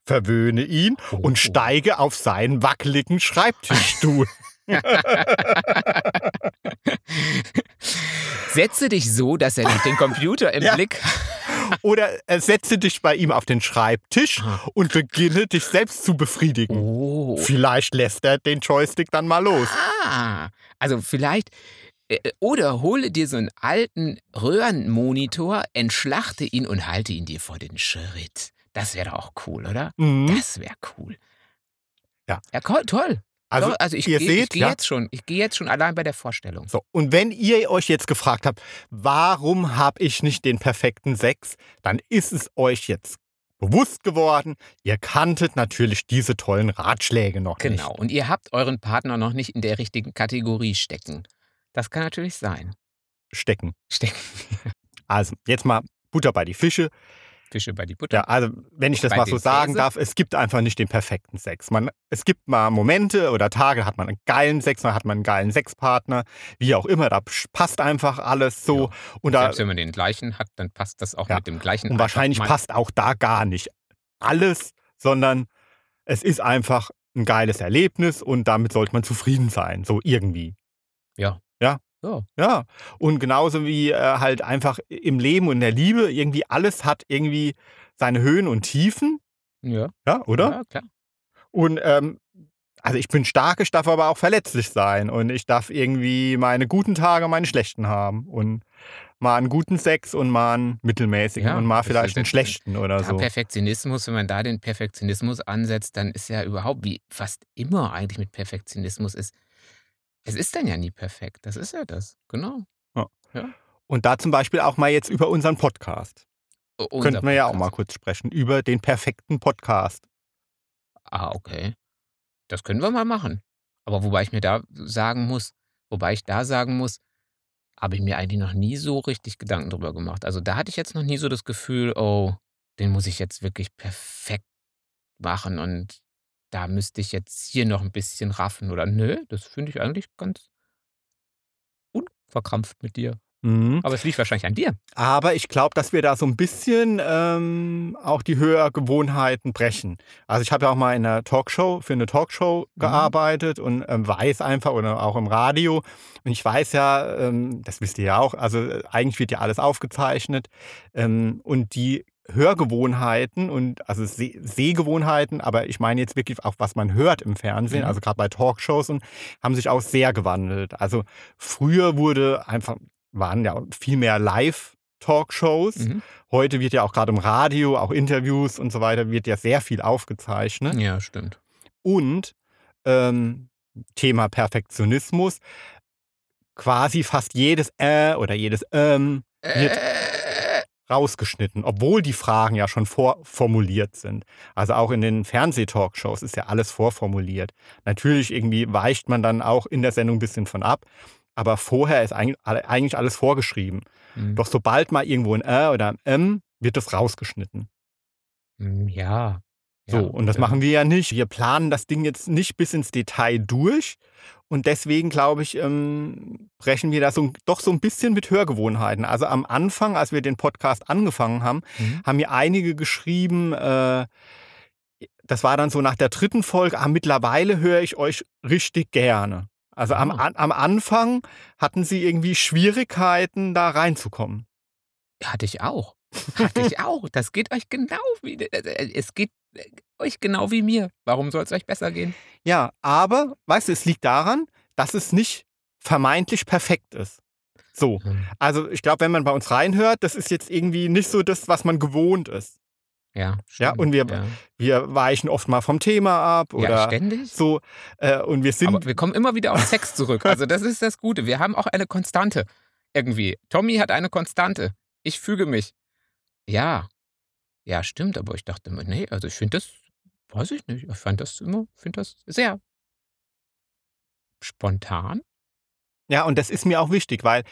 verwöhne ihn Oh. und steige auf seinen wackeligen Schreibtischstuhl. Setze dich so, dass er den Computer im Ja. Blick Oder äh, setze dich bei ihm auf den Schreibtisch Ah. und beginne dich selbst zu befriedigen. Oh. Vielleicht lässt er den Joystick dann mal los. Ah, also vielleicht. äh, Oder hole dir so einen alten Röhrenmonitor, entschlachte ihn und halte ihn dir vor den Schritt. Das wäre doch auch cool, oder? Mhm. Das wäre cool. Ja. Ja, toll. Also, also ich ihr gehe ich seht, geh ja. jetzt schon. Ich gehe jetzt schon allein bei der Vorstellung. So, und wenn ihr euch jetzt gefragt habt, warum habe ich nicht den perfekten Sex, dann ist es euch jetzt bewusst geworden, ihr kanntet natürlich diese tollen Ratschläge noch Genau. Und ihr habt euren Partner noch nicht in der richtigen Kategorie stecken. Das kann natürlich sein. nicht stecken. Stecken Also, jetzt mal Butter bei die Fische. Fische bei die Butter. Ja, also, wenn ich das Bei mal so sagen Käse? darf, es gibt einfach nicht den perfekten Sex. Man, es gibt mal Momente oder Tage, da hat man einen geilen Sex, dann hat man einen geilen Sexpartner, wie auch immer, da passt einfach alles so. Und, da, Selbst wenn man den gleichen hat, dann passt das auch Ja. mit dem gleichen. und wahrscheinlich passt auch da gar nicht alles, sondern es ist einfach ein geiles Erlebnis und damit sollte man zufrieden sein, so irgendwie. Ja. Ja. Ja. Ja, und genauso wie äh, halt einfach im Leben und in der Liebe irgendwie alles hat irgendwie seine Höhen und Tiefen, Ja, ja, oder? Ja, klar. Und ähm, also ich bin stark, ich darf aber auch verletzlich sein und ich darf irgendwie meine guten Tage, meine schlechten haben und mal einen guten Sex und mal einen mittelmäßigen Ja, und mal vielleicht einen schlechten oder so. Perfektionismus, wenn man da den Perfektionismus ansetzt, dann ist ja überhaupt, wie fast immer eigentlich mit Perfektionismus ist, es ist dann ja nie perfekt. Das ist ja das. Genau. Und da zum Beispiel auch mal jetzt über unseren Podcast. Unser Könnten wir ja auch Podcast. mal kurz sprechen, über den perfekten Podcast. Ah, okay. Das können wir mal machen. Aber wobei ich mir da sagen muss, wobei ich da sagen muss, habe ich mir eigentlich noch nie so richtig Gedanken drüber gemacht. Also da hatte ich jetzt noch nie so das Gefühl, oh, den muss ich jetzt wirklich perfekt machen und da müsste ich jetzt hier noch ein bisschen raffen oder nö, das finde ich eigentlich ganz unverkrampft mit dir. Mhm. Aber es liegt wahrscheinlich an dir. Aber ich glaube, dass wir da so ein bisschen ähm, auch die Hörgewohnheiten brechen. Also ich habe ja auch mal in einer Talkshow, für eine Talkshow Mhm. gearbeitet und ähm, weiß einfach, oder auch im Radio. Und ich weiß ja, ähm, das wisst ihr ja auch, also äh, eigentlich wird ja alles aufgezeichnet. Ähm, und die Hörgewohnheiten und also Seh Sehgewohnheiten, aber ich meine jetzt wirklich auch, was man hört im Fernsehen, Mhm. also gerade bei Talkshows und haben sich auch sehr gewandelt. Also früher wurde einfach, waren ja viel mehr Live-Talkshows. Mhm. Heute wird ja auch gerade im Radio, auch Interviews und so weiter, wird ja sehr viel aufgezeichnet. Ja, stimmt. Und ähm, Thema Perfektionismus, quasi fast jedes Äh oder jedes Ähm Wird- Äh, rausgeschnitten, obwohl die Fragen ja schon vorformuliert sind. Also auch in den Fernsehtalkshows ist ja alles vorformuliert. Natürlich irgendwie weicht man dann auch in der Sendung ein bisschen von ab, aber vorher ist eigentlich alles vorgeschrieben. hm. Doch sobald mal irgendwo ein Ä oder ein M, wird das rausgeschnitten. Hm, Ja. So, ja, und das ja. machen wir ja nicht. Wir planen das Ding jetzt nicht bis ins Detail durch. Und deswegen, glaube ich, ähm, brechen wir da so, doch so ein bisschen mit Hörgewohnheiten. Also am Anfang, als wir den Podcast angefangen haben, Mhm. haben mir einige geschrieben, äh, das war dann so nach der dritten Folge, ah, mittlerweile höre ich euch richtig gerne. Also am, an, am Anfang hatten sie irgendwie Schwierigkeiten, da reinzukommen. Hatte ich auch. Hatte ich auch. Das geht euch genau wie. äh, Es geht äh, euch genau wie mir. Warum soll es euch besser gehen? Ja, aber, weißt du, es liegt daran, dass es nicht vermeintlich perfekt ist. So, also ich glaube, wenn man bei uns reinhört, das ist jetzt irgendwie nicht so das, was man gewohnt ist. Ja, Ja, stimmt, und wir- Ja, Wir weichen oft mal vom Thema ab ja oder ständig. so. Äh, und wir sind Aber wir kommen immer wieder auf Sex zurück. Also, das ist das Gute. Wir haben auch eine Konstante. Irgendwie. Tommy hat eine Konstante. Ich füge mich. Ja. Ja, stimmt. Aber ich dachte immer, nee, also ich finde das, weiß ich nicht. Ich fand das immer, finde das sehr spontan. Ja, und das ist mir auch wichtig, weil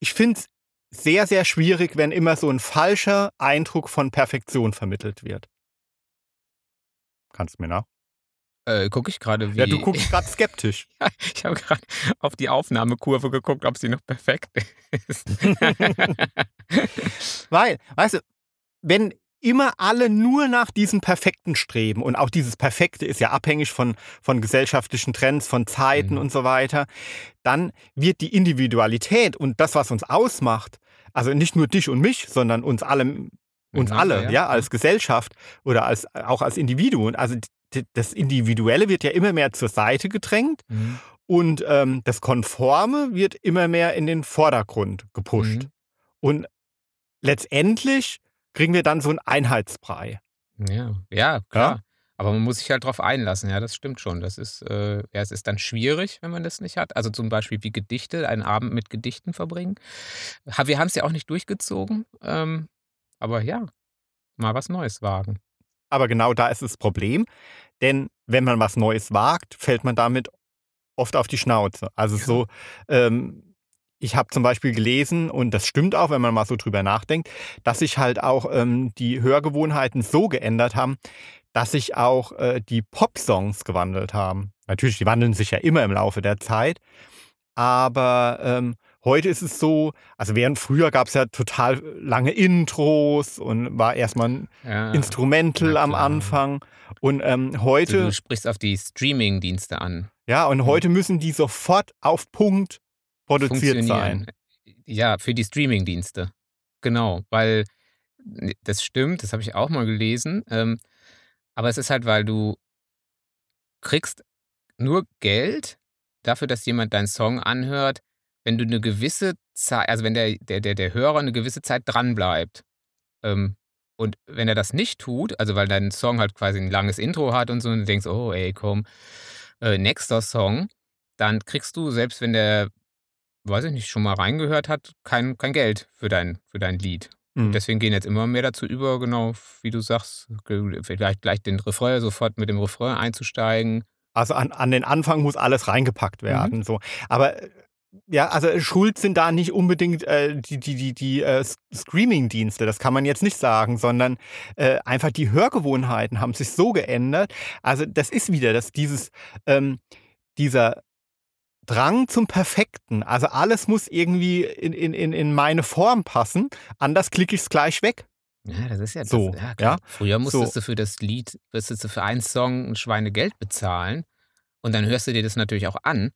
ich finde es sehr, sehr schwierig, wenn immer so ein falscher Eindruck von Perfektion vermittelt wird. Kannst du mir nach? Äh, gucke ich gerade, wie. Ja, du guckst gerade skeptisch. Ich habe gerade auf die Aufnahmekurve geguckt, ob sie noch perfekt ist. Weil, weißt du, wenn immer alle nur nach diesem Perfekten streben. Und auch dieses Perfekte ist ja abhängig von, von gesellschaftlichen Trends, von Zeiten Mhm. und so weiter. Dann wird die Individualität und das, was uns ausmacht, also nicht nur dich und mich, sondern uns alle, uns Miteinander, alle, ja, ja, als Gesellschaft oder als, auch als Individuen. Also das Individuelle wird ja immer mehr zur Seite gedrängt Mhm. und ähm, das Konforme wird immer mehr in den Vordergrund gepusht. Mhm. Und letztendlich kriegen wir dann so einen Einheitsbrei. Ja, ja, klar. Aber man muss sich halt drauf einlassen, ja, das stimmt schon. Das ist, äh, ja, es ist dann schwierig, wenn man das nicht hat. Also zum Beispiel wie Gedichte, einen Abend mit Gedichten verbringen. Wir haben es ja auch nicht durchgezogen, ähm, aber ja, mal was Neues wagen. Aber genau da ist das Problem, denn wenn man was Neues wagt, fällt man damit oft auf die Schnauze. Also Ja. so, ähm, ich habe zum Beispiel gelesen, und das stimmt auch, wenn man mal so drüber nachdenkt, dass sich halt auch ähm, die Hörgewohnheiten so geändert haben, dass sich auch äh, die Pop-Songs gewandelt haben. Natürlich, die wandeln sich ja immer im Laufe der Zeit, aber ähm, heute ist es so, also während früher gab es ja total lange Intros und war erstmal ein Ja. Instrumental am. Anfang. Und ähm, heute, du sprichst auf die Streaming-Dienste an. ja, und heute müssen die sofort auf Punkt produziert sein. Ja, für die Streaming-Dienste. Genau, weil das stimmt, das habe ich auch mal gelesen. Ähm, aber es ist halt, weil du kriegst nur Geld dafür, dass jemand deinen Song anhört, wenn du eine gewisse Zeit, also wenn der, der, der, der Hörer eine gewisse Zeit dranbleibt. Ähm, und wenn er das nicht tut, also weil dein Song halt quasi ein langes Intro hat und so, und du denkst, oh ey, komm, äh, nächster Song, dann kriegst du, selbst wenn der, weiß ich nicht, schon mal reingehört hat, kein, kein Geld für dein, für dein Lied. Mhm. Deswegen gehen jetzt immer mehr dazu über, genau wie du sagst, vielleicht gleich den Refrain, sofort mit dem Refrain einzusteigen. Also an, an den Anfang muss alles reingepackt werden. So. Aber äh, ja, also schuld sind da nicht unbedingt äh, die, die, die, die äh, Streaming-Dienste, das kann man jetzt nicht sagen, sondern äh, einfach die Hörgewohnheiten haben sich so geändert. Also das ist wieder das, dieses, ähm, dieser Drang zum Perfekten. Also alles muss irgendwie in, in, in, in meine Form passen, anders klicke ich es gleich weg. Ja, das ist ja das. So, ja, ja. Früher musstest So. du für das Lied, musstest du für einen Song ein Schweinegeld bezahlen und dann hörst du dir das natürlich auch an.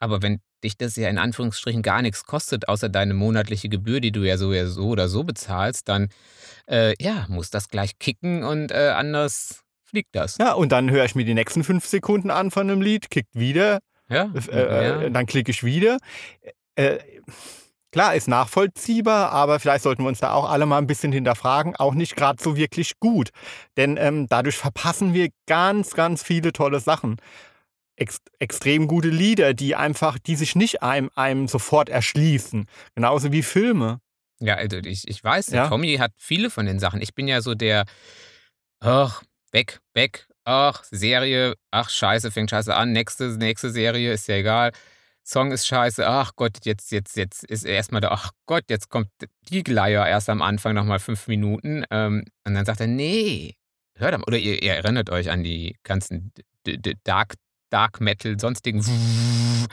Aber wenn dich das ja in Anführungsstrichen gar nichts kostet, außer deine monatliche Gebühr, die du ja so, ja so oder so bezahlst, dann äh, ja, muss das gleich kicken und äh, anders fliegt das. Ja, und dann höre ich mir die nächsten fünf Sekunden an von einem Lied, kickt wieder, Ja, äh, ja. äh, dann klicke ich wieder. Äh, klar, ist nachvollziehbar, aber vielleicht sollten wir uns da auch alle mal ein bisschen hinterfragen. Auch nicht gerade so wirklich gut. Denn ähm, dadurch verpassen wir ganz, ganz viele tolle Sachen. Ex extrem gute Lieder, die einfach, die sich nicht einem, einem sofort erschließen. Genauso wie Filme. Ja, also ich, ich weiß, der Ja. Tommy hat viele von den Sachen. Ich bin ja so der, ach, weg, weg, ach, Serie, ach, scheiße, fängt scheiße an, nächste, nächste Serie, ist ja egal. Song ist scheiße, ach Gott, jetzt, jetzt, jetzt ist erstmal der, ach Gott, jetzt kommt die Gleier erst am Anfang nochmal fünf Minuten. Ähm, und dann sagt er, nee, hört mal. Oder ihr, ihr erinnert euch an die ganzen Dark, Dark Metal, sonstigen.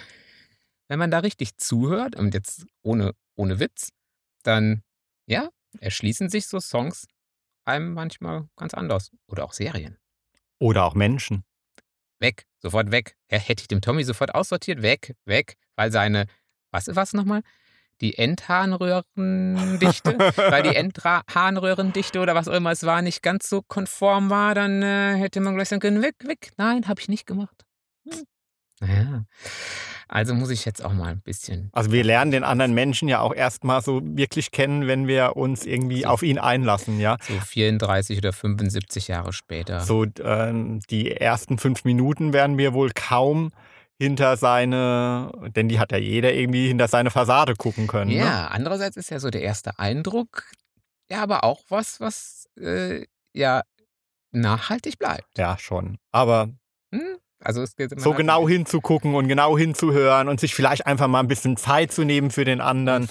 Wenn man da richtig zuhört, und jetzt ohne, ohne Witz, dann, ja, erschließen sich so Songs einem manchmal ganz anders. Oder auch Serien. Oder auch Menschen. Weg, sofort weg. Hätte ich dem Tommy sofort aussortiert, weg, weg, weil seine, was was nochmal? Die Endharnröhrendichte, weil die Endharnröhrendichte oder was auch immer es war, nicht ganz so konform war, dann äh, hätte man gleich sagen können, weg, weg. Nein, habe ich nicht gemacht. Hm. Naja, also muss ich jetzt auch mal ein bisschen. Also wir lernen den anderen Menschen ja auch erstmal so wirklich kennen, wenn wir uns irgendwie So. auf ihn einlassen, ja. So 34 oder 75 Jahre später. So ähm, die ersten fünf Minuten werden wir wohl kaum hinter seine, denn die hat ja jeder irgendwie hinter seine Fassade gucken können. Ne? Ja, andererseits ist ja so der erste Eindruck, ja, aber auch was, was äh, ja nachhaltig bleibt. Ja, schon. Aber Hm? Also es geht, man so genau hinzugucken und genau hinzuhören und sich vielleicht einfach mal ein bisschen Zeit zu nehmen für den und anderen,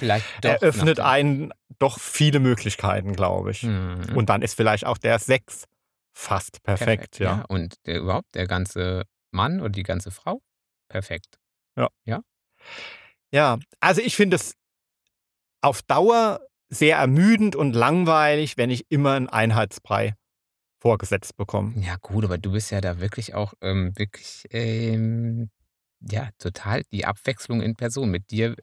eröffnet einen doch viele Möglichkeiten, glaube ich. dem- Hm. Und dann ist vielleicht auch der Sex fast perfekt, ja. Und der, überhaupt der ganze Mann oder die ganze Frau perfekt. Ja, also ich finde es auf Dauer sehr ermüdend und langweilig, wenn ich immer einen Einheitsbrei vorgesetzt bekomme. Ja, gut, aber du bist ja da wirklich auch ähm, wirklich, ähm, ja, total die Abwechslung in Person. Mit dir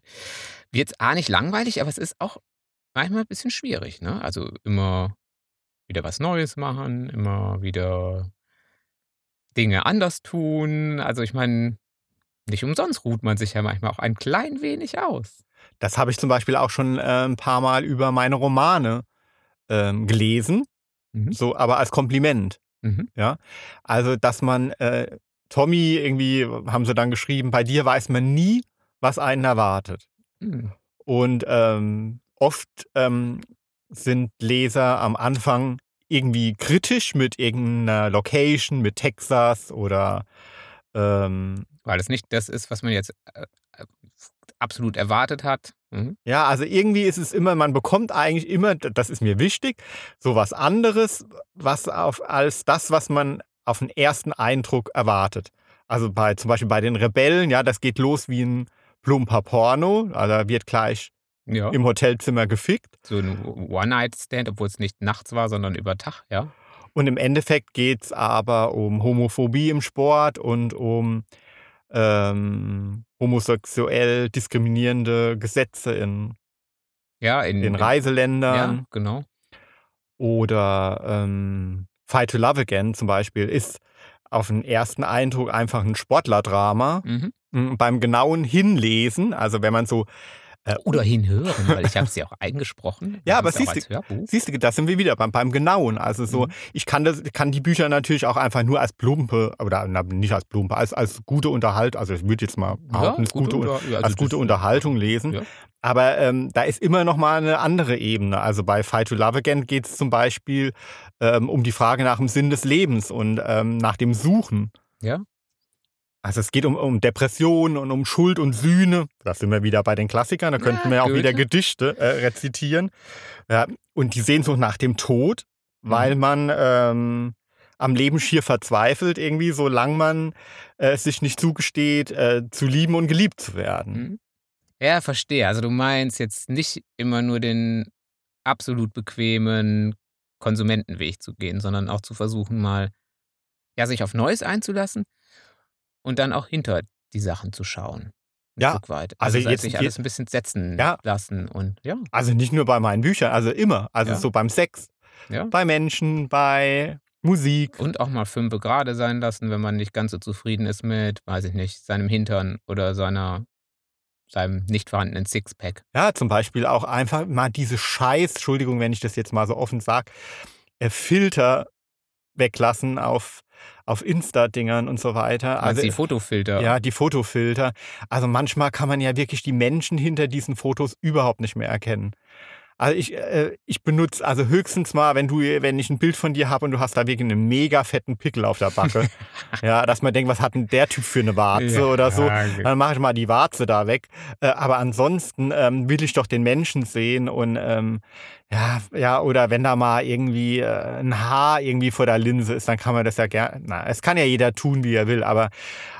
wird es A nicht langweilig, aber es ist auch manchmal ein bisschen schwierig, ne? Also immer wieder was Neues machen, immer wieder Dinge anders tun. Also ich meine, nicht umsonst ruht man sich ja manchmal auch ein klein wenig aus. Das habe ich zum Beispiel auch schon äh, ein paar Mal über meine Romane ähm, gelesen, Mhm. so, aber als Kompliment. Mhm. Ja, also dass man äh, Tommy irgendwie haben sie dann geschrieben, bei dir weiß man nie, was einen erwartet. Hm. Und ähm, oft ähm, sind Leser am Anfang irgendwie kritisch mit irgendeiner Location, mit Texas oder ähm, Weil es nicht das ist, was man jetzt äh, äh, absolut erwartet hat. Mhm. Ja, also irgendwie ist es immer, man bekommt eigentlich immer, das ist mir wichtig, so was anderes, was auf, als das, was man auf den ersten Eindruck erwartet. Also bei zum Beispiel bei den Rebellen, ja, das geht los wie ein plumper Porno, also da wird gleich Ja. im Hotelzimmer gefickt. So ein One-Night-Stand, obwohl es nicht nachts war, sondern über Tag, ja. Und im Endeffekt geht es aber um Homophobie im Sport und um ähm, homosexuell diskriminierende Gesetze in Ja, in, den in Reiseländern. Ja, genau. Oder ähm, Fight to Love Again zum Beispiel ist auf den ersten Eindruck einfach ein Sportlerdrama. Mhm. Beim genauen Hinlesen, also wenn man so. Äh, Oder hinhören, weil ich habe ja auch eingesprochen. Ja, aber Das siehst Hörbuch. Siehst du, da sind wir wieder beim, beim Genauen. Also so, Mhm. ich kann, das, kann die Bücher natürlich auch einfach nur als Plumpe, oder na, nicht als Plumpe, als, als gute Unterhaltung, also ich würde jetzt mal behaupten, als gute, unter- ja, also als gute das- Unterhaltung lesen. Ja. Aber ähm, da ist immer noch mal eine andere Ebene. Also bei Fight to Love Again geht es zum Beispiel ähm, um die Frage nach dem Sinn des Lebens und ähm, nach dem Suchen. Ja. Also es geht um, um Depression und um Schuld und Sühne. Da sind wir wieder bei den Klassikern. Da Ja, könnten wir auch wieder. Gedichte äh, rezitieren. Ja, und die Sehnsucht nach dem Tod, Mhm. weil man ähm, am Leben schier verzweifelt irgendwie, solange man äh, es sich nicht zugesteht, äh, zu lieben und geliebt zu werden. Mhm. Ja, verstehe. Also du meinst jetzt nicht immer nur den absolut bequemen Konsumentenweg zu gehen, sondern auch zu versuchen, mal ja, sich auf Neues einzulassen und dann auch hinter die Sachen zu schauen. Ein Ja, Stück weit. also Also, jetzt- sich alles ein bisschen setzen Ja. lassen und ja. Also nicht nur bei meinen Büchern, also immer. Also Ja. so beim Sex, ja. bei Menschen, bei Musik. Und auch mal fünf gerade sein lassen, wenn man nicht ganz so zufrieden ist mit, weiß ich nicht, seinem Hintern oder seiner, seinem nicht vorhandenen Sixpack. Ja, zum Beispiel auch einfach mal diese Scheiß, Entschuldigung, wenn ich das jetzt mal so offen sage, äh, Filter weglassen auf, auf Insta-Dingern und so weiter. Also die Fotofilter. ja, die Fotofilter. Also manchmal kann man ja wirklich die Menschen hinter diesen Fotos überhaupt nicht mehr erkennen. Also ich, äh, ich benutze also höchstens mal, wenn du, wenn ich ein Bild von dir habe und du hast da wirklich einen mega fetten Pickel auf der Backe, ja, dass man denkt, was hat denn der Typ für eine Warze oder so, Ja, dann mache ich mal die Warze da weg. Äh, aber ansonsten ähm, will ich doch den Menschen sehen und ähm, ja, ja, oder wenn da mal irgendwie äh, ein Haar irgendwie vor der Linse ist, dann kann man das ja gerne. Na, es kann ja jeder tun, wie er will, aber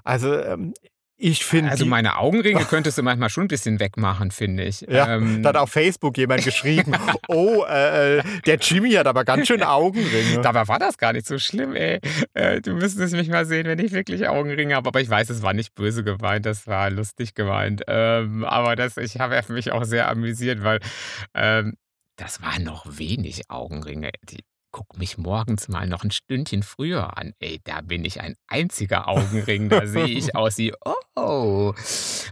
also ähm, ich finde. Also meine Augenringe könntest du manchmal schon ein bisschen wegmachen, finde ich. ja, Ähm, da hat auf Facebook jemand geschrieben, oh, äh, äh, der Jimmy hat aber ganz schön Augenringe. Dabei war das gar nicht so schlimm, ey. Äh, du müsstest mich mal sehen, wenn ich wirklich Augenringe habe. Aber ich weiß, es war nicht böse gemeint, das war lustig gemeint. Ähm, aber das, ich habe mich auch sehr amüsiert, weil ähm, das waren noch wenig Augenringe. Die, guck mich morgens mal noch ein Stündchen früher an. Ey, da bin ich ein einziger Augenring. Da sehe ich aus wie, oh,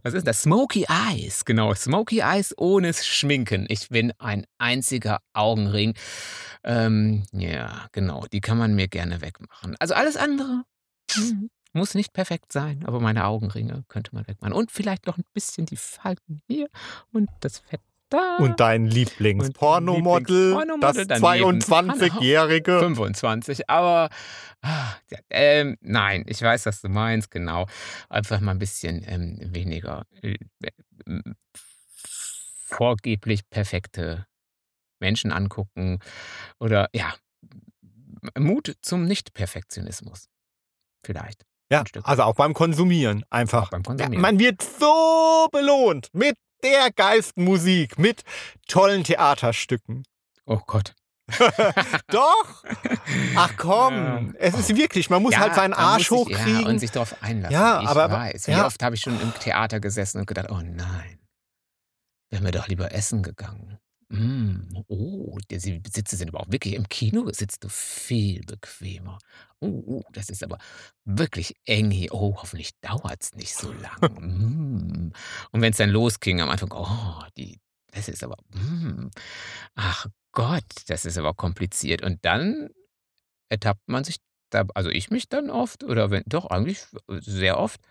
was ist das? Smoky Eyes. Genau, Smoky Eyes ohne Schminken. Ich bin ein einziger Augenring. Ähm, ja, genau, die kann man mir gerne wegmachen. Also alles andere hm, muss nicht perfekt sein, aber meine Augenringe könnte man wegmachen. Und vielleicht noch ein bisschen die Falten hier und das Fett da. Und dein Lieblingspornomodel, das Lieblingspornomodel daneben. 22-jährige. 25, aber ja, ähm, nein, ich weiß, was du meinst, genau. Einfach mal ein bisschen ähm, weniger äh, äh, vorgeblich perfekte Menschen angucken oder ja, Mut zum Nicht-Perfektionismus. Vielleicht. Ja, also auch beim Konsumieren einfach. Beim Ja, Konsumieren. man wird so belohnt mit der geilsten Musik mit tollen Theaterstücken. Oh Gott. Doch! Ach komm, Ja. es ist wirklich, man muss halt seinen Arsch sich- hochkriegen. Ja, und sich darauf einlassen. Ja, ich aber- weiß. Wie ja. oft habe ich schon im Theater gesessen und gedacht, oh nein, wären wir doch lieber essen gegangen. Mm, oh, die die Sitze sind aber auch wirklich im Kino sitzt du viel bequemer. Oh, oh, das ist aber wirklich eng hier. Oh, hoffentlich dauert es nicht so lang. mm. Und wenn es dann losging am Anfang, oh, die, das ist aber, mm. ach Gott, das ist aber kompliziert. Und dann ertappt man sich da, also ich mich dann oft, oder wenn, doch eigentlich sehr oft,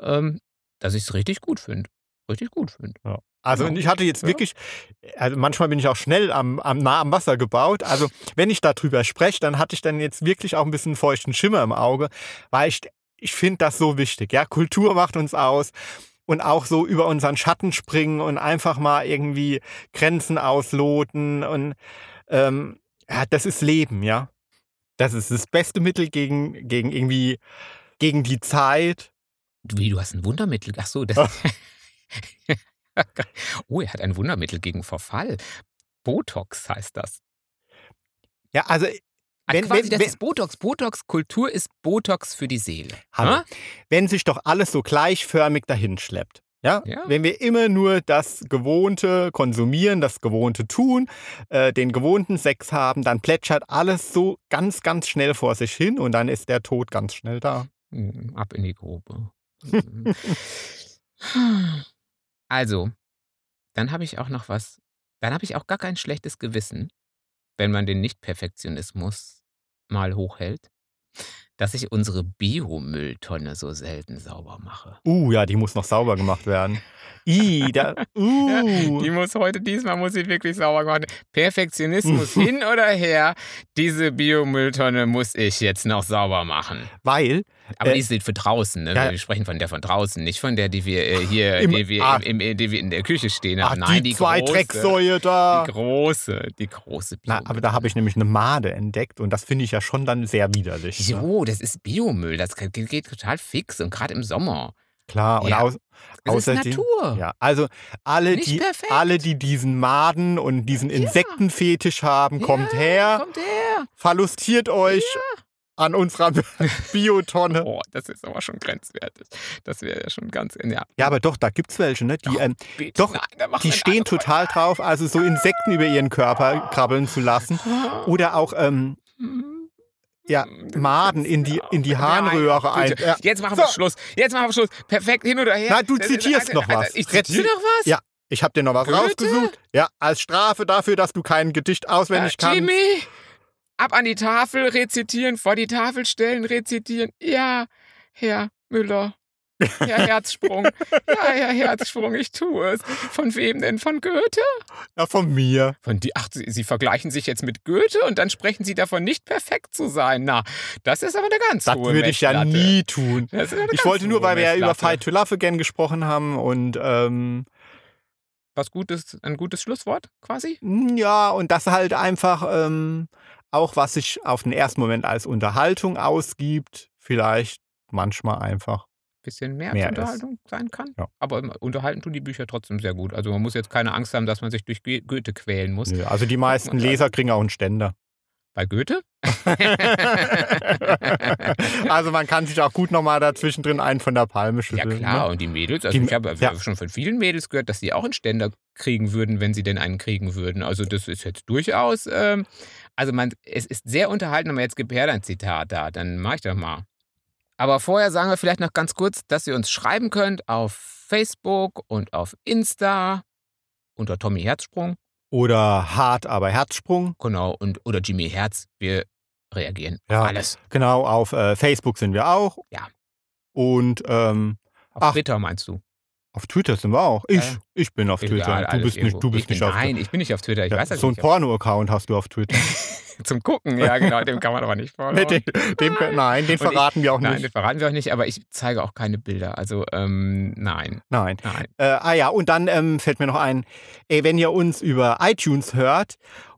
ähm, dass ich es richtig gut finde. Richtig gut finde. Also Genau. und ich hatte jetzt Ja. wirklich, also manchmal bin ich auch schnell am, am nah am Wasser gebaut. Also wenn ich darüber spreche, dann hatte ich dann jetzt wirklich auch ein bisschen feuchten Schimmer im Auge, weil ich, ich finde das so wichtig. Ja, Kultur macht uns aus und auch so über unseren Schatten springen und einfach mal irgendwie Grenzen ausloten und ähm, ja, das ist Leben, ja. Das ist das beste Mittel gegen, gegen irgendwie, gegen die Zeit. Wie, du hast ein Wundermittel? Ach so, das. oh, er hat ein Wundermittel gegen Verfall. Botox heißt das. Ja, also Ah, Wenn- quasi, wenn- das wenn- ist Botox. Botox, Kultur ist Botox für die Seele. Hallo. Ha? wenn sich doch alles so gleichförmig dahin schleppt. Ja? Ja. Wenn wir immer nur das Gewohnte konsumieren, das Gewohnte tun, äh, den gewohnten Sex haben, dann plätschert alles so ganz, ganz schnell vor sich hin und dann ist der Tod ganz schnell da. Mm, Ab in die Grube. Also, dann habe ich auch noch was. Dann habe ich auch gar kein schlechtes Gewissen, wenn man den Nicht-Perfektionismus mal hochhält, dass ich unsere Biomülltonne so selten sauber mache. Uh, ja, die muss noch sauber gemacht werden. I, da, uh. Die muss heute, diesmal muss sie wirklich sauber gemacht werden. Perfektionismus hin oder her, diese Biomülltonne muss ich jetzt noch sauber machen. Weil, Aber Äh, die ist für draußen, ne? ja. Wir sprechen von der von draußen, nicht von der, die wir äh, hier, Im- die, wir ah. im, im, die wir in der Küche stehen ach, haben. Nein, die, die, zwei große, Drecksäue da. Die große, die große Na, aber da habe ich nämlich eine Made entdeckt und das finde ich ja schon dann sehr widerlich. ne? Jo, das ist Biomüll, das geht, geht total fix und gerade im Sommer. Klar, und Ja. aus, Es ist außerdem, Natur. ja, also alle Nicht die, perfekt. alle, die diesen Maden und diesen Insektenfetisch haben, kommt her, Kommt her. verlustiert euch an unserer Biotonne. Oh, das ist aber schon grenzwertig. Das wäre ja schon ganz. Ja, Ja, aber doch, da gibt's welche, ne? Die, Doch, ähm, doch, nein, die stehen total drauf, also so Insekten über ihren Körper krabbeln zu lassen. Folge. Oder auch ähm, ja, Das Maden in die, in die ja, Harnröhre ein. Ja. Jetzt machen wir So. Schluss. Jetzt machen wir Schluss. Perfekt, hin oder her. Nein, du Das ist- zitierst also, noch was. Ich zitiere noch was? Ja, Ich habe dir noch was Goethe? rausgesucht. Ja, als Strafe dafür, dass du kein Gedicht auswendig Äh, kannst. Jimmy, ab an die Tafel rezitieren, vor die Tafel stellen, rezitieren. Ja, Herr Müller. Herr Herzsprung. Ja, Herr Herzsprung, ich tue es. Von wem denn? Von Goethe? Ja, von mir. Von die, ach, Sie, Sie vergleichen sich jetzt mit Goethe und dann sprechen Sie davon, nicht perfekt zu sein. Na, das ist aber eine ganz Das hohe würde ich ja nie tun. Das Ich wollte nur, weil wir ja über. Fight to Love Again gesprochen haben und ähm, Was Gutes, ein gutes Schlusswort quasi? ja, und das halt einfach ähm, auch, was sich auf den ersten Moment als Unterhaltung ausgibt, vielleicht manchmal einfach. Bisschen mehr, Mehr als ist. Unterhaltung sein kann. Ja. Aber unterhalten tun die Bücher trotzdem sehr gut. Also man muss jetzt keine Angst haben, dass man sich durch Go- Goethe quälen muss. Nö, Also die meisten Und- Leser kriegen auch einen Ständer. Bei Goethe? also man kann sich auch gut nochmal dazwischen drin einen von der Palme Ja schütteln. klar, Ne? und die Mädels, also Die- ich habe ja. schon von vielen Mädels gehört, dass sie auch einen Ständer kriegen würden, wenn sie denn einen kriegen würden. Also das ist jetzt durchaus, ähm, also man, es ist sehr unterhalten, aber jetzt gibt her dein Zitat da, dann mach ich doch mal. Aber vorher sagen wir vielleicht noch ganz kurz, dass ihr uns schreiben könnt auf Facebook und auf Insta unter Tommy Herzsprung, Oder hart, aber Herzsprung. genau, und oder Jimmy Herz. Wir reagieren Ja. auf alles. Genau, auf äh, Facebook sind wir auch. Ja. Und ähm, Auf Ach. Twitter meinst du? Auf Twitter sind wir auch. Ich, Ja. ich bin auf Egal, Twitter. Du bist nicht, du bist nicht bin, auf Nein, ich bin nicht auf Twitter. Ich Ja, weiß das so ein nicht. Porno-Account hast du auf Twitter. Zum Gucken, ja genau, dem kann man aber nicht folgen. nee, den, den, nein, den Und ich- verraten wir auch Nein, nicht. das verraten wir auch nicht, aber ich zeige auch keine Bilder. Also, ähm, nein, Nein. nein. Äh, ah ja, und dann ähm, fällt mir noch ein, ey, wenn ihr uns über iTunes hört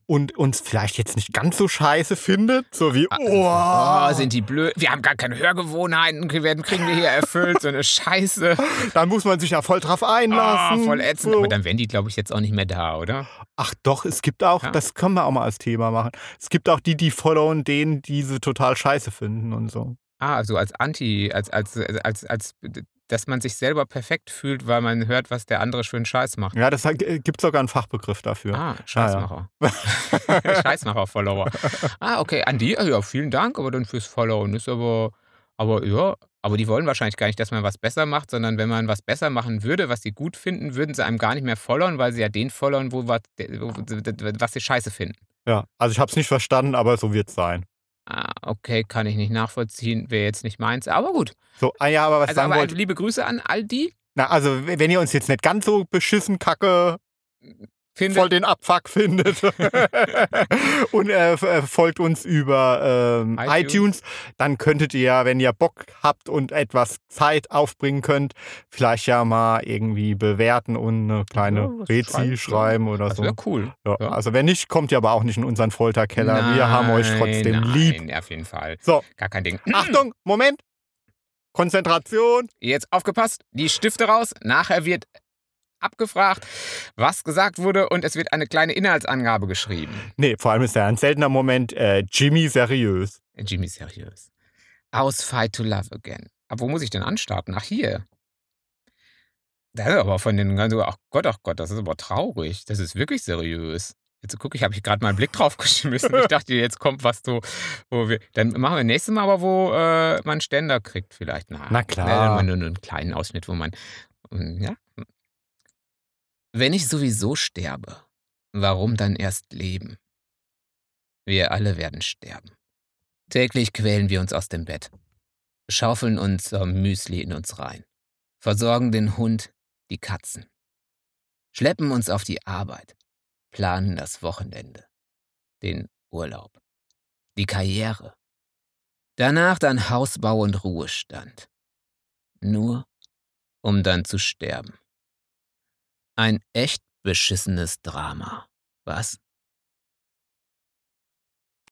und uns vielleicht jetzt nicht ganz so scheiße findet, so wie, Oh, oh, sind die blöd. Wir haben gar keine Hörgewohnheiten, werden, kriegen wir hier erfüllt, so eine Scheiße. da muss man sich ja voll drauf einlassen. Oh, voll ätzend. So. Aber dann wären die, glaube ich, jetzt auch nicht mehr da, oder? Ach doch, es gibt auch, Ja. das können wir auch mal als Thema machen. Es gibt auch die, die followen denen, die sie total scheiße finden und so. Ah, also als Anti, als, als, als, als, dass man sich selber perfekt fühlt, weil man hört, was der andere einen Scheiß macht. Ja, das gibt sogar einen Fachbegriff dafür. Ah, Scheißmacher. Scheißmacher-Follower. Ah, okay. An die, ja, vielen Dank, aber dann fürs Followen ist aber, aber ja, aber die wollen wahrscheinlich gar nicht, dass man was besser macht, sondern wenn man was besser machen würde, was sie gut finden, würden sie einem gar nicht mehr followen, weil sie ja den followen, wo was, was sie scheiße finden. Ja, also ich habe es nicht verstanden, aber so wird es sein. Ah, okay, kann ich nicht nachvollziehen, wäre jetzt nicht meins, aber gut. So, ah ja, aber was Also, sagen aber wollte. liebe Grüße an all die, Na, also wenn ihr uns jetzt nicht ganz so beschissen kacke findet, voll den Abfuck findet und äh, folgt uns über ähm, iTunes. iTunes, dann könntet ihr ja, wenn ihr Bock habt und etwas Zeit aufbringen könnt, vielleicht ja mal irgendwie bewerten und eine kleine Ja, Rezi schreiben, schreiben, oder das so. wäre cool. Ja, ja. Also wenn nicht, kommt ihr aber auch nicht in unseren Folterkeller. Wir haben euch trotzdem nein, lieb. Nein, auf jeden Fall. So, Gar kein Ding. Achtung, Moment. Konzentration. Jetzt aufgepasst, die Stifte raus. Nachher wird abgefragt, was gesagt wurde und es wird eine kleine Inhaltsangabe geschrieben. Nee, vor allem ist ja ein seltener Moment äh, Jimmy seriös. Jimmy seriös. Aus Fight to Love Again. Aber wo muss ich denn anstarten? Ach, hier. Das ist aber von den ganzen, ach Gott, ach Gott, das ist aber traurig. Das ist wirklich seriös. Jetzt gucke ich, habe ich gerade mal einen Blick drauf geschmissen. Ich dachte, jetzt kommt was so, wo wir. Dann machen wir nächstes Mal aber, wo äh, man Ständer kriegt, vielleicht. Na, Na klar. Ne, dann nur einen kleinen Ausschnitt, wo man. Ja. Wenn ich sowieso sterbe, warum dann erst leben? Wir alle werden sterben. Täglich quälen wir uns aus dem Bett, schaufeln unser Müsli in uns rein, versorgen den Hund, die Katzen, schleppen uns auf die Arbeit, planen das Wochenende, den Urlaub, die Karriere, danach dann Hausbau und Ruhestand. Nur um dann zu sterben. Ein echt beschissenes Drama, was?